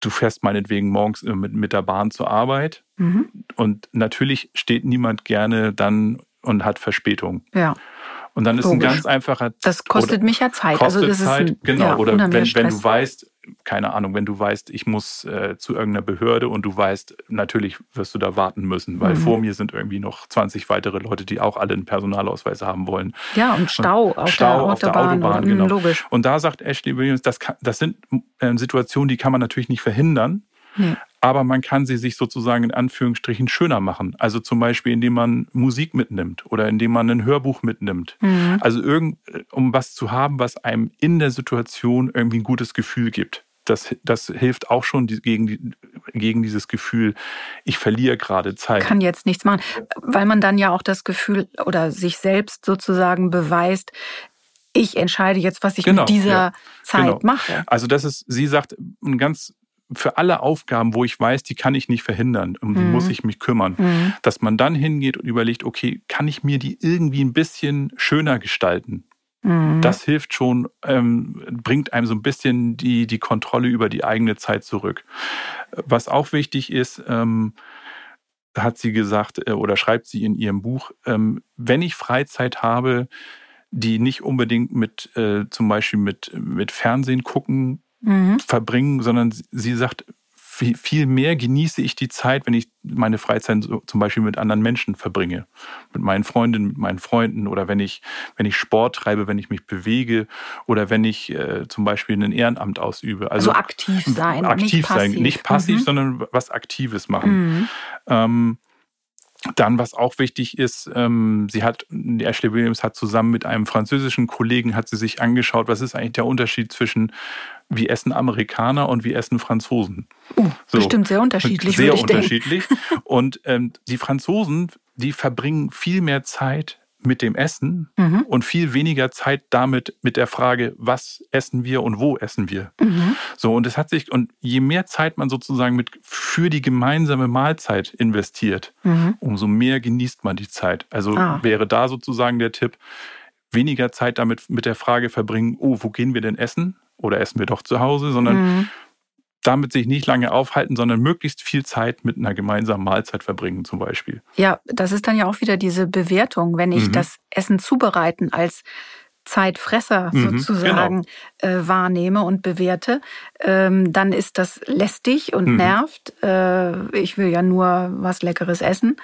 du fährst meinetwegen morgens äh, mit, mit der Bahn zur Arbeit mhm. und natürlich steht niemand gerne dann und hat Verspätung. Ja. Und dann ist Logisch. ein ganz einfacher. Das kostet mich ja Zeit. Also kostet also das Zeit, ist ein, genau. Ja, oder wenn, wenn du weißt, keine Ahnung, wenn du weißt, ich muss äh, zu irgendeiner Behörde und du weißt, natürlich wirst du da warten müssen, weil mhm. vor mir sind irgendwie noch 20 weitere Leute, die auch alle einen Personalausweis haben wollen. Ja, und Stau, auf, Stau der auf der Autobahn. genau. Logisch. Und da sagt Ashley Williams, das, kann, das sind äh, Situationen, die kann man natürlich nicht verhindern. Nee aber man kann sie sich sozusagen in Anführungsstrichen schöner machen. Also zum Beispiel, indem man Musik mitnimmt oder indem man ein Hörbuch mitnimmt. Mhm. Also irgend, um was zu haben, was einem in der Situation irgendwie ein gutes Gefühl gibt. Das, das hilft auch schon gegen, gegen dieses Gefühl, ich verliere gerade Zeit. Kann jetzt nichts machen, weil man dann ja auch das Gefühl oder sich selbst sozusagen beweist, ich entscheide jetzt, was ich genau, mit dieser ja, Zeit genau. mache. Also das ist, sie sagt, ein ganz für alle Aufgaben, wo ich weiß, die kann ich nicht verhindern, um die mhm. muss ich mich kümmern, mhm. dass man dann hingeht und überlegt, okay, kann ich mir die irgendwie ein bisschen schöner gestalten? Mhm. Das hilft schon, ähm, bringt einem so ein bisschen die, die Kontrolle über die eigene Zeit zurück. Was auch wichtig ist, ähm, hat sie gesagt äh, oder schreibt sie in ihrem Buch, ähm, wenn ich Freizeit habe, die nicht unbedingt mit äh, zum Beispiel mit, mit Fernsehen gucken mhm. verbringen, sondern sie sagt, viel, mehr genieße ich die Zeit, wenn ich meine Freizeit so, zum Beispiel mit anderen Menschen verbringe. Mit meinen Freundinnen, mit meinen Freunden oder wenn ich, wenn ich Sport treibe, wenn ich mich bewege oder wenn ich äh, zum Beispiel ein Ehrenamt ausübe. Also, also aktiv sein. Aktiv nicht sein. Nicht passiv, mhm. sondern was Aktives machen. Mhm. Ähm, dann, was auch wichtig ist, ähm, sie hat, Ashley Williams hat zusammen mit einem französischen Kollegen, hat sie sich angeschaut, was ist eigentlich der Unterschied zwischen wie essen Amerikaner und wie essen Franzosen. Uh, so, bestimmt sehr unterschiedlich. Sehr unterschiedlich. und ähm, die Franzosen, die verbringen viel mehr Zeit mit dem Essen mhm. und viel weniger Zeit damit mit der Frage, was essen wir und wo essen wir. Mhm. So, und es hat sich, und je mehr Zeit man sozusagen mit für die gemeinsame Mahlzeit investiert, mhm. umso mehr genießt man die Zeit. Also ah. wäre da sozusagen der Tipp, weniger Zeit damit mit der Frage verbringen, oh, wo gehen wir denn essen? Oder essen wir doch zu Hause, sondern mhm damit sich nicht lange aufhalten, sondern möglichst viel Zeit mit einer gemeinsamen Mahlzeit verbringen zum Beispiel. Ja, das ist dann ja auch wieder diese Bewertung, wenn ich mhm. das Essen zubereiten als Zeitfresser mhm, sozusagen genau. äh, wahrnehme und bewerte, ähm, dann ist das lästig und mhm. nervt. Äh, ich will ja nur was Leckeres essen.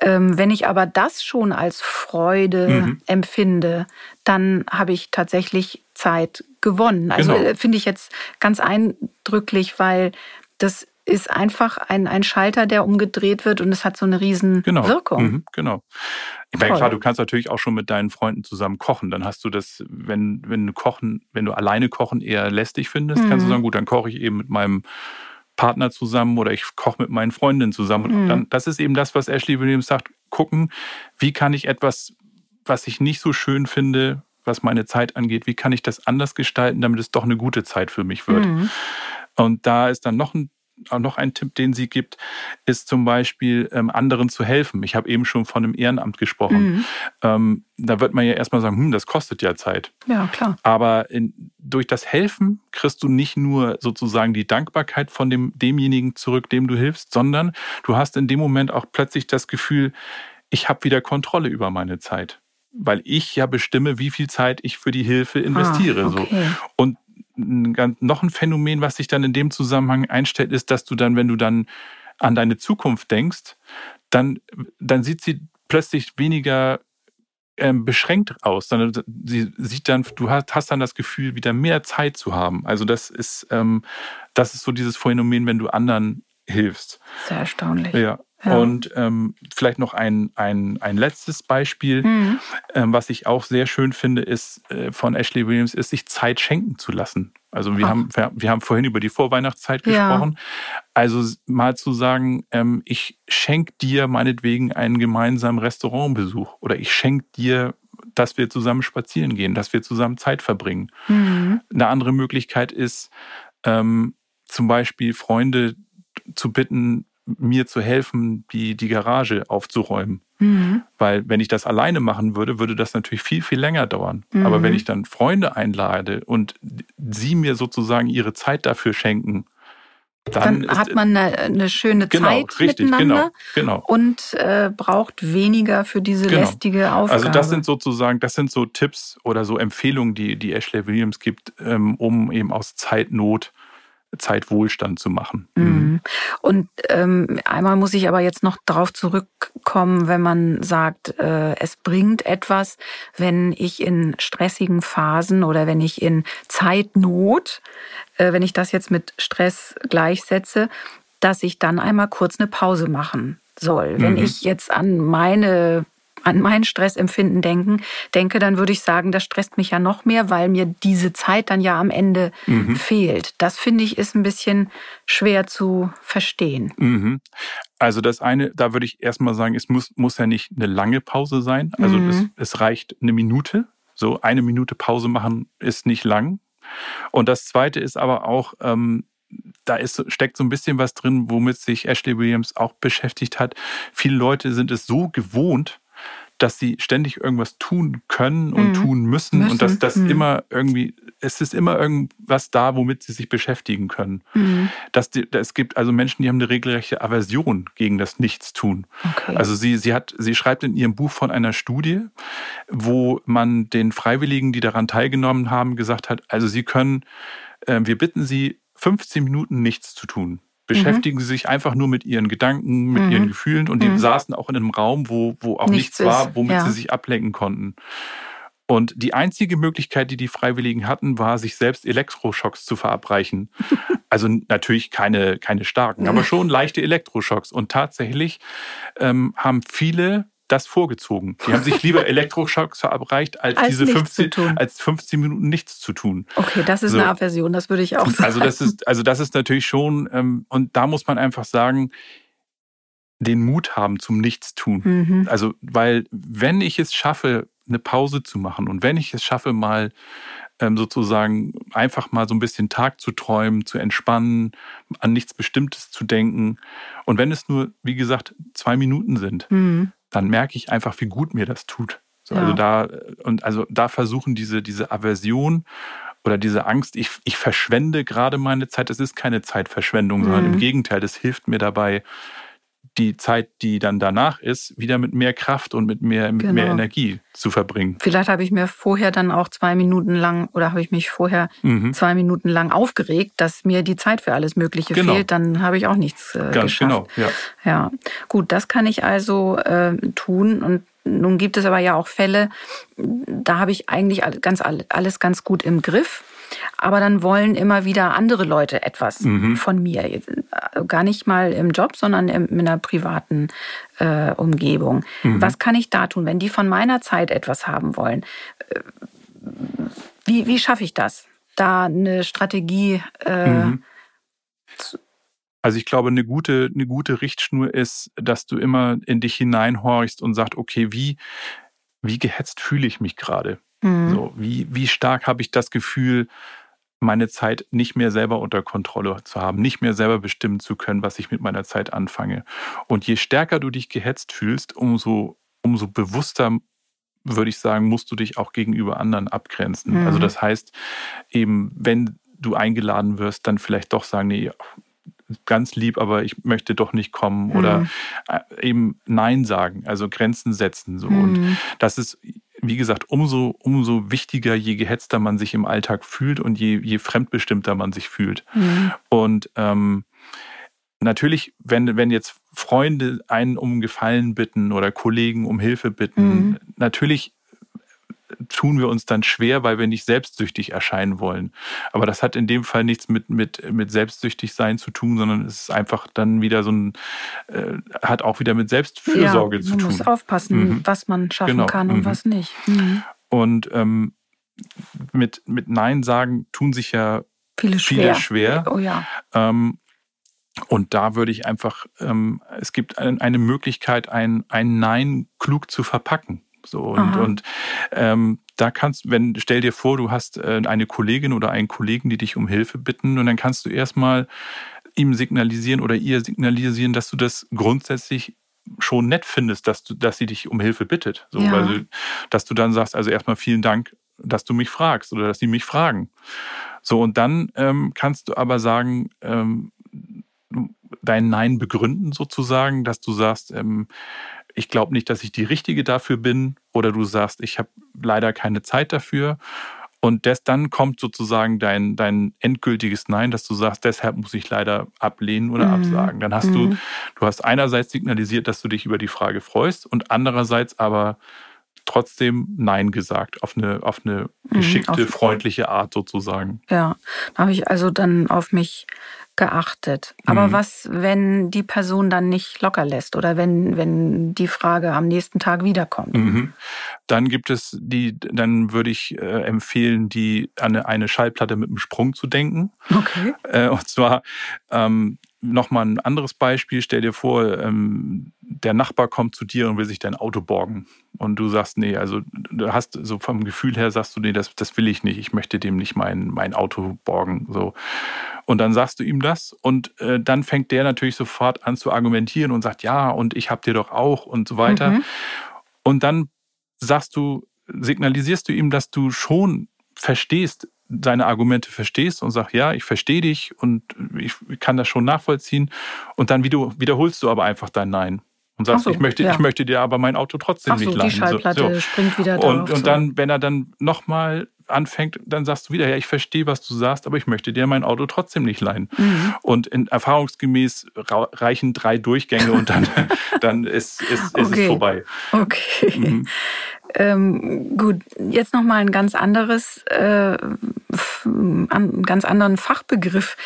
Ähm, wenn ich aber das schon als Freude mhm. empfinde, dann habe ich tatsächlich Zeit gewonnen. Also genau. Äh, finde ich jetzt ganz eindrücklich, weil das ist einfach ein, ein Schalter, der umgedreht wird und es hat so eine riesen genau. Wirkung. Mhm, genau. Ich meine, klar, du kannst natürlich auch schon mit deinen Freunden zusammen kochen. Dann hast du das, wenn, wenn du kochen, wenn du alleine kochen eher lästig findest, mhm. kannst du mhm. sagen, gut, dann koche ich eben mit meinem Partner zusammen oder ich koche mit meinen Freundinnen zusammen. Und mhm. dann, das ist eben das, was Ashley Williams sagt, gucken, wie kann ich etwas, was ich nicht so schön finde, was meine Zeit angeht, wie kann ich das anders gestalten, damit es doch eine gute Zeit für mich wird. Mhm. Und da ist dann noch ein noch ein Tipp, den sie gibt, ist zum Beispiel ähm, anderen zu helfen. Ich habe eben schon von einem Ehrenamt gesprochen. Mhm. Ähm, da wird man ja erstmal sagen, hm, das kostet ja Zeit. Ja, klar. Aber in, durch das Helfen kriegst du nicht nur sozusagen die Dankbarkeit von dem, demjenigen zurück, dem du hilfst, sondern du hast in dem Moment auch plötzlich das Gefühl, ich habe wieder Kontrolle über meine Zeit weil ich ja bestimme, wie viel Zeit ich für die Hilfe investiere. Ah, okay. so. Und noch ein Phänomen, was sich dann in dem Zusammenhang einstellt, ist, dass du dann, wenn du dann an deine Zukunft denkst, dann, dann sieht sie plötzlich weniger ähm, beschränkt aus, sondern sie sieht dann, du hast, hast, dann das Gefühl, wieder mehr Zeit zu haben. Also das ist, ähm, das ist so dieses Phänomen, wenn du anderen hilfst. Sehr erstaunlich. Ja. Ja. Und ähm, vielleicht noch ein, ein, ein letztes Beispiel, mhm. ähm, was ich auch sehr schön finde, ist äh, von Ashley Williams, ist, sich Zeit schenken zu lassen. Also wir haben, wir, wir, haben vorhin über die Vorweihnachtszeit gesprochen. Ja. Also mal zu sagen, ähm, ich schenke dir meinetwegen einen gemeinsamen Restaurantbesuch oder ich schenke dir, dass wir zusammen spazieren gehen, dass wir zusammen Zeit verbringen. Mhm. Eine andere Möglichkeit ist, ähm, zum Beispiel Freunde zu bitten, mir zu helfen, die, die Garage aufzuräumen. Mhm. Weil wenn ich das alleine machen würde, würde das natürlich viel, viel länger dauern. Mhm. Aber wenn ich dann Freunde einlade und sie mir sozusagen ihre Zeit dafür schenken, dann, dann hat man eine, eine schöne genau, Zeit richtig, miteinander genau, genau. und äh, braucht weniger für diese genau. lästige Aufgabe. Also das sind sozusagen, das sind so Tipps oder so Empfehlungen, die, die Ashley Williams gibt, ähm, um eben aus Zeitnot Zeitwohlstand zu machen. Mhm. mhm. Und ähm, einmal muss ich aber jetzt noch darauf zurückkommen, wenn man sagt, äh, es bringt etwas, wenn ich in stressigen Phasen oder wenn ich in Zeitnot, äh, wenn ich das jetzt mit Stress gleichsetze, dass ich dann einmal kurz eine Pause machen soll. Mhm. Wenn ich jetzt an meine an mein Stressempfinden denken, denke, dann würde ich sagen, das stresst mich ja noch mehr, weil mir diese Zeit dann ja am Ende mhm. fehlt. Das finde ich ist ein bisschen schwer zu verstehen. Mhm. Also das eine, da würde ich erstmal sagen, es muss, muss ja nicht eine lange Pause sein. Also mhm. es, es reicht eine Minute. So eine Minute Pause machen ist nicht lang. Und das zweite ist aber auch, ähm, da ist, steckt so ein bisschen was drin, womit sich Ashley Williams auch beschäftigt hat. Viele Leute sind es so gewohnt, dass sie ständig irgendwas tun können und mhm. tun müssen, müssen, und dass das mhm. immer irgendwie, es ist immer irgendwas da, womit sie sich beschäftigen können. Mhm. Dass die, es gibt also Menschen, die haben eine regelrechte Aversion gegen das Nichtstun. Okay. Also sie, sie hat, sie schreibt in ihrem Buch von einer Studie, wo man den Freiwilligen, die daran teilgenommen haben, gesagt hat, also sie können, äh, wir bitten sie, 15 Minuten nichts zu tun beschäftigen mhm. sie sich einfach nur mit ihren Gedanken, mit mhm. ihren Gefühlen und die mhm. saßen auch in einem Raum, wo, wo auch nichts, nichts war, womit ja. sie sich ablenken konnten. Und die einzige Möglichkeit, die die Freiwilligen hatten, war, sich selbst Elektroschocks zu verabreichen. Also natürlich keine, keine starken, aber schon leichte Elektroschocks. Und tatsächlich ähm, haben viele das vorgezogen. Die haben sich lieber Elektroschocks verabreicht, als, als diese 15, als 15 Minuten nichts zu tun. Okay, das ist so. eine Aversion, das würde ich auch sagen. Also das ist, also das ist natürlich schon, ähm, und da muss man einfach sagen, den Mut haben zum Nichtstun. Mhm. Also, weil wenn ich es schaffe, eine Pause zu machen und wenn ich es schaffe, mal ähm, sozusagen einfach mal so ein bisschen Tag zu träumen, zu entspannen, an nichts Bestimmtes zu denken und wenn es nur, wie gesagt, zwei Minuten sind, mhm dann merke ich einfach, wie gut mir das tut. So, ja. Also da und also da versuchen diese diese Aversion oder diese Angst, ich, ich verschwende gerade meine Zeit. Das ist keine Zeitverschwendung, sondern im mhm. Gegenteil, das hilft mir dabei, die Zeit, die dann danach ist, wieder mit mehr Kraft und mit mehr, mit genau. mehr Energie zu verbringen. Vielleicht habe ich mir vorher dann auch zwei Minuten lang oder habe ich mich vorher mhm. zwei Minuten lang aufgeregt, dass mir die Zeit für alles Mögliche genau. fehlt, dann habe ich auch nichts äh, Ganz geschafft. genau, ja. Ja, gut, das kann ich also äh, tun und nun gibt es aber ja auch Fälle, da habe ich eigentlich ganz, alles ganz gut im Griff. Aber dann wollen immer wieder andere Leute etwas mhm. von mir. Gar nicht mal im Job, sondern in einer privaten äh, Umgebung. Mhm. Was kann ich da tun, wenn die von meiner Zeit etwas haben wollen? Wie, wie schaffe ich das? Da eine Strategie äh, mhm. Also ich glaube, eine gute, eine gute Richtschnur ist, dass du immer in dich hineinhorchst und sagst, okay, wie, wie gehetzt fühle ich mich gerade? Mhm. So, wie, wie stark habe ich das Gefühl, meine Zeit nicht mehr selber unter Kontrolle zu haben, nicht mehr selber bestimmen zu können, was ich mit meiner Zeit anfange. Und je stärker du dich gehetzt fühlst, umso, umso bewusster, würde ich sagen, musst du dich auch gegenüber anderen abgrenzen. Mhm. Also das heißt, eben, wenn du eingeladen wirst, dann vielleicht doch sagen, nee, ganz lieb, aber ich möchte doch nicht kommen mhm. oder äh, eben Nein sagen, also Grenzen setzen. So. Mhm. Und das ist wie gesagt, umso, umso wichtiger, je gehetzter man sich im Alltag fühlt und je, je fremdbestimmter man sich fühlt. Mhm. Und ähm, natürlich, wenn, wenn jetzt Freunde einen um Gefallen bitten oder Kollegen um Hilfe bitten, mhm. natürlich tun wir uns dann schwer, weil wir nicht selbstsüchtig erscheinen wollen. Aber das hat in dem Fall nichts mit, mit, mit selbstsüchtig sein zu tun, sondern es ist einfach dann wieder so ein, äh, hat auch wieder mit Selbstfürsorge ja, zu tun. Man muss aufpassen, mhm. was man schaffen genau. kann und mhm. was nicht. Mhm. Und ähm, mit, mit Nein sagen tun sich ja viele, viele schwer. Oh ja. Ähm, und da würde ich einfach, ähm, es gibt eine Möglichkeit, ein, ein Nein klug zu verpacken. So und, und ähm, da kannst, wenn, stell dir vor, du hast äh, eine Kollegin oder einen Kollegen, die dich um Hilfe bitten, und dann kannst du erstmal ihm signalisieren oder ihr signalisieren, dass du das grundsätzlich schon nett findest, dass du, dass sie dich um Hilfe bittet. So, ja. weil, dass du dann sagst, also erstmal vielen Dank, dass du mich fragst oder dass sie mich fragen. So, und dann ähm, kannst du aber sagen, ähm, dein Nein begründen sozusagen, dass du sagst, ähm, ich glaube nicht, dass ich die Richtige dafür bin oder du sagst, ich habe leider keine Zeit dafür. Und das, dann kommt sozusagen dein, dein endgültiges Nein, dass du sagst, deshalb muss ich leider ablehnen oder mhm. absagen. Dann hast mhm. du, du hast einerseits signalisiert, dass du dich über die Frage freust und andererseits aber trotzdem Nein gesagt, auf eine, auf eine mhm, geschickte, mhm, auf, freundliche Art sozusagen. Ja, da habe ich also dann auf mich geachtet. Aber mhm. was, wenn die Person dann nicht locker lässt oder wenn, wenn die Frage am nächsten Tag wiederkommt? Mhm. Dann gibt es die, dann würde ich äh, empfehlen, die an eine, eine Schallplatte mit einem Sprung zu denken. Okay. Äh, und zwar ähm, Nochmal ein anderes Beispiel. Stell dir vor, ähm, der Nachbar kommt zu dir und will sich dein Auto borgen. Und du sagst, nee, also du hast so vom Gefühl her sagst du, nee, das, das will ich nicht. Ich möchte dem nicht mein, mein Auto borgen. So. Und dann sagst du ihm das und äh, dann fängt der natürlich sofort an zu argumentieren und sagt, ja, und ich hab dir doch auch und so weiter. Mhm. Und dann sagst du, signalisierst du ihm, dass du schon verstehst, seine Argumente verstehst und sagst, ja, ich verstehe dich und ich kann das schon nachvollziehen. Und dann wiederholst du aber einfach dein Nein und sagst, so, ich, möchte, ja. ich möchte dir aber mein Auto trotzdem Ach so, nicht leihen. Die Schallplatte so. springt wieder drauf. Und, und dann, wenn er dann nochmal anfängt, dann sagst du wieder, ja, ich verstehe, was du sagst, aber ich möchte dir mein Auto trotzdem nicht leihen. Mhm. Und in, erfahrungsgemäß reichen drei Durchgänge und dann, dann ist, ist, ist okay. es vorbei. Okay. Mhm. Ähm, gut, jetzt noch mal ein ganz anderes, äh, einen ganz anderen Fachbegriff.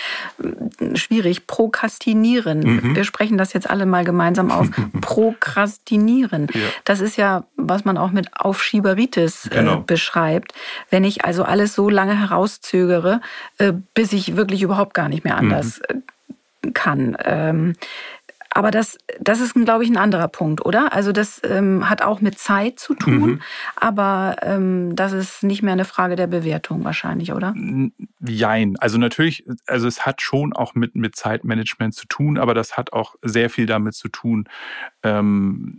Schwierig. Prokrastinieren. Mhm. Wir sprechen das jetzt alle mal gemeinsam auf. Prokrastinieren. Ja. Das ist ja, was man auch mit Aufschieberitis äh, genau. beschreibt. Wenn ich also alles so lange herauszögere, äh, bis ich wirklich überhaupt gar nicht mehr anders mhm. kann. Ähm, aber das, das ist, glaube ich, ein anderer Punkt, oder? Also das ähm, hat auch mit Zeit zu tun, mhm. aber ähm, das ist nicht mehr eine Frage der Bewertung wahrscheinlich, oder? Jein. Also natürlich, also es hat schon auch mit, mit Zeitmanagement zu tun, aber das hat auch sehr viel damit zu tun, ähm,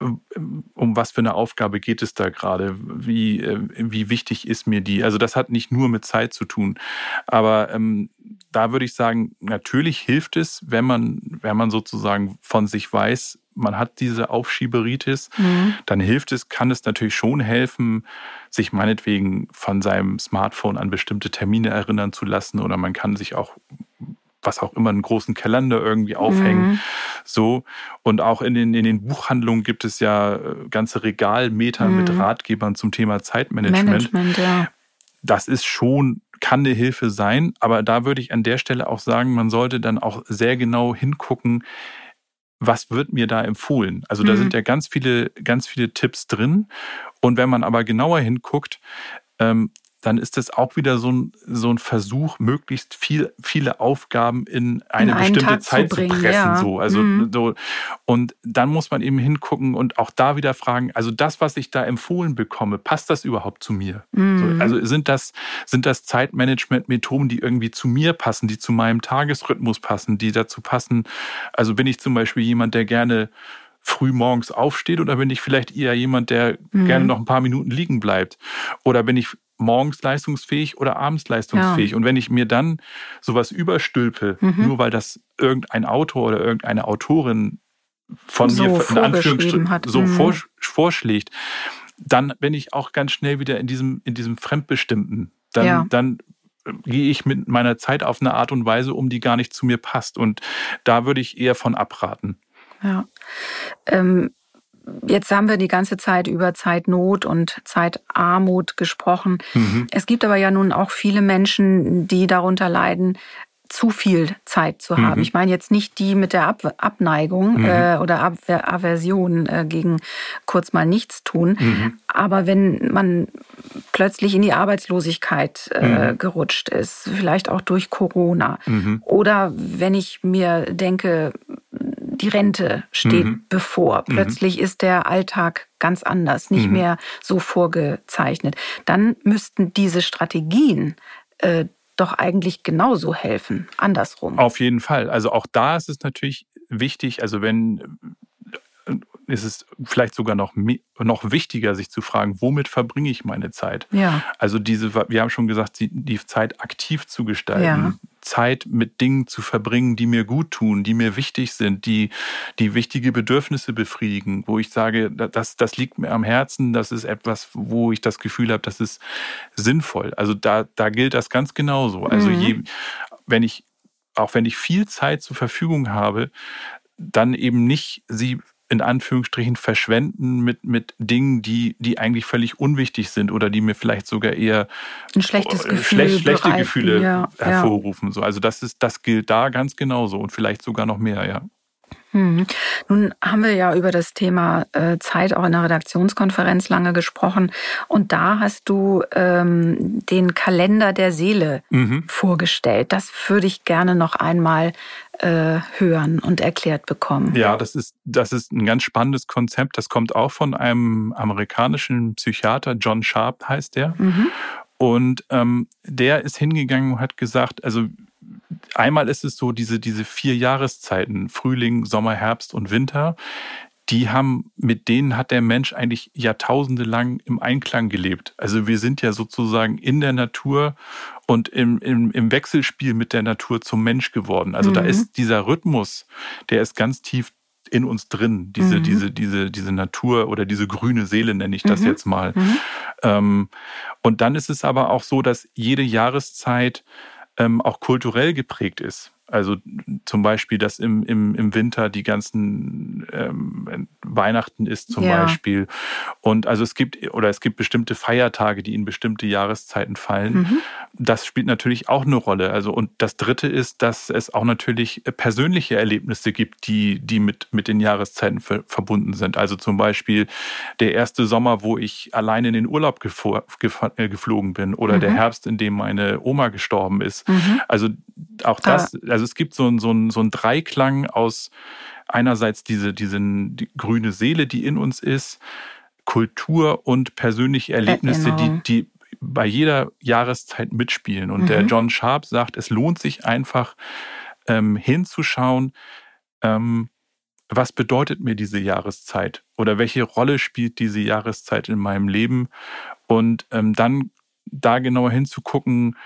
um was für eine Aufgabe geht es da gerade? Wie, äh, wie wichtig ist mir die? Also das hat nicht nur mit Zeit zu tun. Aber ähm, da würde ich sagen, natürlich hilft es, wenn man, wenn man sozusagen von sich weiß, man hat diese Aufschieberitis, mhm. dann hilft es, kann es natürlich schon helfen, sich meinetwegen von seinem Smartphone an bestimmte Termine erinnern zu lassen oder man kann sich auch was auch immer, einen großen Kalender irgendwie aufhängen. Mhm. So. Und auch in den, in den Buchhandlungen gibt es ja äh, ganze Regalmeter mhm. mit Ratgebern zum Thema Zeitmanagement. Management, ja. Das ist schon, kann eine Hilfe sein, aber da würde ich an der Stelle auch sagen, man sollte dann auch sehr genau hingucken, was wird mir da empfohlen? Also da mhm. sind ja ganz viele, ganz viele Tipps drin. Und wenn man aber genauer hinguckt, ähm, dann ist es auch wieder so ein, so ein Versuch, möglichst viel, viele Aufgaben in eine in bestimmte Tag Zeit zu, bringen, zu pressen. Ja. So. Also, mhm. so. Und dann muss man eben hingucken und auch da wieder fragen, also das, was ich da empfohlen bekomme, passt das überhaupt zu mir? Mhm. So, also sind das, sind das Zeitmanagement-Methoden, die irgendwie zu mir passen, die zu meinem Tagesrhythmus passen, die dazu passen? Also bin ich zum Beispiel jemand, der gerne früh morgens aufsteht oder bin ich vielleicht eher jemand, der mhm. gerne noch ein paar Minuten liegen bleibt? Oder bin ich morgens leistungsfähig oder abends leistungsfähig. Ja. Und wenn ich mir dann sowas überstülpe, mhm. nur weil das irgendein Autor oder irgendeine Autorin von so mir in Anführungsstrichen hat. so mhm. vorschlägt, dann bin ich auch ganz schnell wieder in diesem, in diesem Fremdbestimmten. Dann, ja. dann gehe ich mit meiner Zeit auf eine Art und Weise um, die gar nicht zu mir passt. Und da würde ich eher von abraten. Ja. Ähm, Jetzt haben wir die ganze Zeit über Zeitnot und Zeitarmut gesprochen. Mhm. Es gibt aber ja nun auch viele Menschen, die darunter leiden, zu viel Zeit zu haben. Mhm. Ich meine jetzt nicht die mit der Ab Abneigung mhm. äh, oder Ab Aversion äh, gegen kurz mal nichts tun, mhm. aber wenn man plötzlich in die Arbeitslosigkeit äh, mhm. gerutscht ist, vielleicht auch durch Corona, mhm. oder wenn ich mir denke, die Rente steht mhm. bevor. Mhm. Plötzlich mhm. ist der Alltag ganz anders, nicht mhm. mehr so vorgezeichnet. Dann müssten diese Strategien äh, doch eigentlich genauso helfen, andersrum. Auf jeden Fall. Also auch da ist es natürlich wichtig, also wenn ist es vielleicht sogar noch, noch wichtiger, sich zu fragen, womit verbringe ich meine Zeit? Ja. Also diese, wir haben schon gesagt, die Zeit aktiv zu gestalten. Ja. Zeit mit Dingen zu verbringen, die mir gut tun, die mir wichtig sind, die, die wichtige Bedürfnisse befriedigen, wo ich sage, das, das liegt mir am Herzen, das ist etwas, wo ich das Gefühl habe, das ist sinnvoll. Also da, da gilt das ganz genauso. Also mhm. je, wenn ich, auch wenn ich viel Zeit zur Verfügung habe, dann eben nicht sie in Anführungsstrichen verschwenden mit, mit Dingen, die, die eigentlich völlig unwichtig sind oder die mir vielleicht sogar eher ein schlechtes äh, Gefühl schlecht, schlechte Gefühle ja, hervorrufen. Ja. So, also das ist, das gilt da ganz genauso und vielleicht sogar noch mehr, ja. Hm. Nun haben wir ja über das Thema äh, Zeit auch in der Redaktionskonferenz lange gesprochen und da hast du ähm, den Kalender der Seele mhm. vorgestellt. Das würde ich gerne noch einmal äh, hören und erklärt bekommen. Ja, das ist, das ist ein ganz spannendes Konzept. Das kommt auch von einem amerikanischen Psychiater, John Sharp heißt der. Mhm. Und ähm, der ist hingegangen und hat gesagt, also einmal ist es so, diese, diese vier Jahreszeiten, Frühling, Sommer, Herbst und Winter, die haben, mit denen hat der Mensch eigentlich Jahrtausende lang im Einklang gelebt. Also wir sind ja sozusagen in der Natur und im, im, im Wechselspiel mit der Natur zum Mensch geworden. Also mhm. da ist dieser Rhythmus, der ist ganz tief in uns drin, diese, mhm. diese, diese, diese Natur oder diese grüne Seele nenne ich das mhm. jetzt mal. Mhm. Ähm, und dann ist es aber auch so, dass jede Jahreszeit ähm, auch kulturell geprägt ist. Also zum Beispiel, dass im, im, im Winter die ganzen ähm, Weihnachten ist zum ja. Beispiel. Und also es gibt oder es gibt bestimmte Feiertage, die in bestimmte Jahreszeiten fallen. Mhm. Das spielt natürlich auch eine Rolle. Also und das Dritte ist, dass es auch natürlich persönliche Erlebnisse gibt, die, die mit, mit den Jahreszeiten ver verbunden sind. Also zum Beispiel der erste Sommer, wo ich alleine in den Urlaub äh, geflogen bin oder mhm. der Herbst, in dem meine Oma gestorben ist. Mhm. Also auch das, ah. also es gibt so ein, so ein, so ein Dreiklang aus einerseits diese, diese die grüne Seele, die in uns ist, Kultur und persönliche Erlebnisse, genau. die, die bei jeder Jahreszeit mitspielen. Und mhm. der John Sharp sagt, es lohnt sich einfach ähm, hinzuschauen, ähm, was bedeutet mir diese Jahreszeit oder welche Rolle spielt diese Jahreszeit in meinem Leben und ähm, dann da genauer hinzugucken,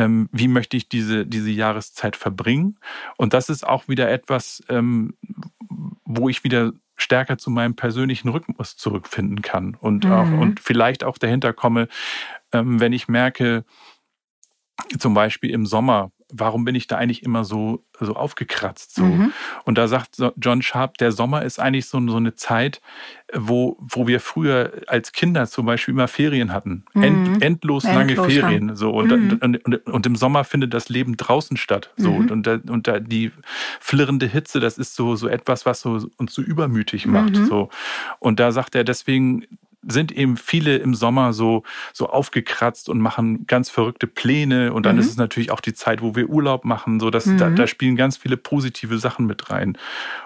ähm, wie möchte ich diese, diese Jahreszeit verbringen. Und das ist auch wieder etwas, ähm, wo ich wieder stärker zu meinem persönlichen Rhythmus zurückfinden kann und, mhm. auch, und vielleicht auch dahinter komme, ähm, wenn ich merke, zum Beispiel im Sommer warum bin ich da eigentlich immer so, so aufgekratzt? So? Mhm. Und da sagt John Sharp, der Sommer ist eigentlich so, so eine Zeit, wo, wo wir früher als Kinder zum Beispiel immer Ferien hatten. Mhm. End, endlos, lange Endlos Ferien. Lang. So. Und, mhm. und, und, und, im Sommer findet das Leben draußen statt. So. Mhm. Und, da, und da die flirrende Hitze, das ist so, so etwas, was so, uns so übermütig macht. Mhm. So. Und da sagt er, deswegen sind eben viele im Sommer so, so aufgekratzt und machen ganz verrückte Pläne. Und dann mhm. ist es natürlich auch die Zeit, wo wir Urlaub machen. So dass mhm. da, da, spielen ganz viele positive Sachen mit rein.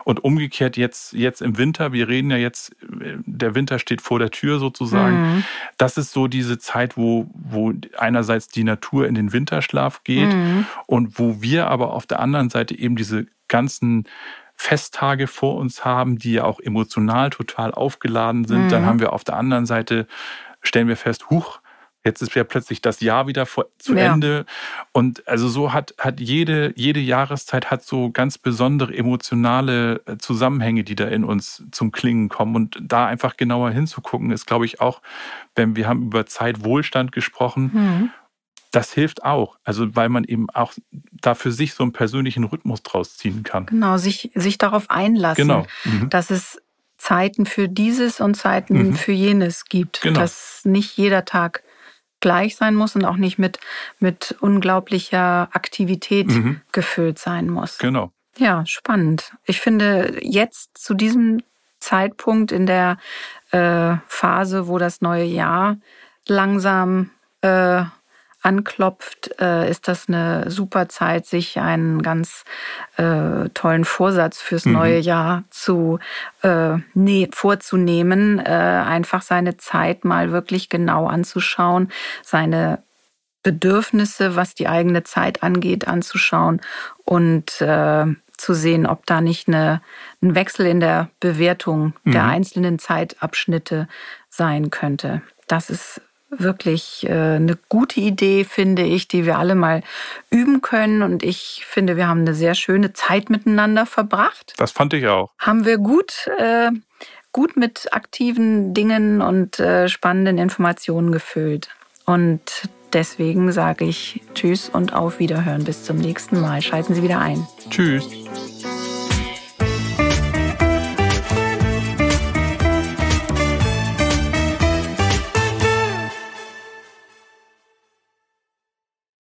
Und umgekehrt jetzt, jetzt im Winter, wir reden ja jetzt, der Winter steht vor der Tür sozusagen. Mhm. Das ist so diese Zeit, wo, wo einerseits die Natur in den Winterschlaf geht mhm. und wo wir aber auf der anderen Seite eben diese ganzen Festtage vor uns haben, die ja auch emotional total aufgeladen sind. Mhm. Dann haben wir auf der anderen Seite, stellen wir fest, huch, Jetzt ist ja plötzlich das Jahr wieder vor, zu ja. Ende. Und also so hat, hat jede, jede Jahreszeit hat so ganz besondere emotionale äh, Zusammenhänge, die da in uns zum Klingen kommen. Und da einfach genauer hinzugucken, ist, glaube ich, auch, wenn wir haben über Zeitwohlstand gesprochen. Mhm das hilft auch. Also weil man eben auch da für sich so einen persönlichen Rhythmus draus ziehen kann. Genau, sich, sich darauf einlassen, genau. Mhm. dass es Zeiten für dieses und Zeiten mhm. für jenes gibt. Genau. Dass nicht jeder Tag gleich sein muss und auch nicht mit, mit unglaublicher Aktivität mhm. gefüllt sein muss. Genau. Ja, spannend. Ich finde jetzt zu diesem Zeitpunkt in der äh, Phase, wo das neue Jahr langsam äh, anklopft, äh, ist das eine super Zeit, sich einen ganz äh, tollen Vorsatz fürs mhm. neue Jahr zu äh, nee, vorzunehmen, äh, einfach seine Zeit mal wirklich genau anzuschauen, seine Bedürfnisse, was die eigene Zeit angeht, anzuschauen und äh, zu sehen, ob da nicht eine, ein Wechsel in der Bewertung mhm. der einzelnen Zeitabschnitte sein könnte. Das ist wirklich äh, eine gute Idee, finde ich, die wir alle mal üben können. Und ich finde, wir haben eine sehr schöne Zeit miteinander verbracht. Das fand ich auch. Haben wir gut, äh, gut mit aktiven Dingen und äh, spannenden Informationen gefüllt. Und deswegen sage ich Tschüss und auf Wiederhören. Bis zum nächsten Mal. Schalten Sie wieder ein. Tschüss.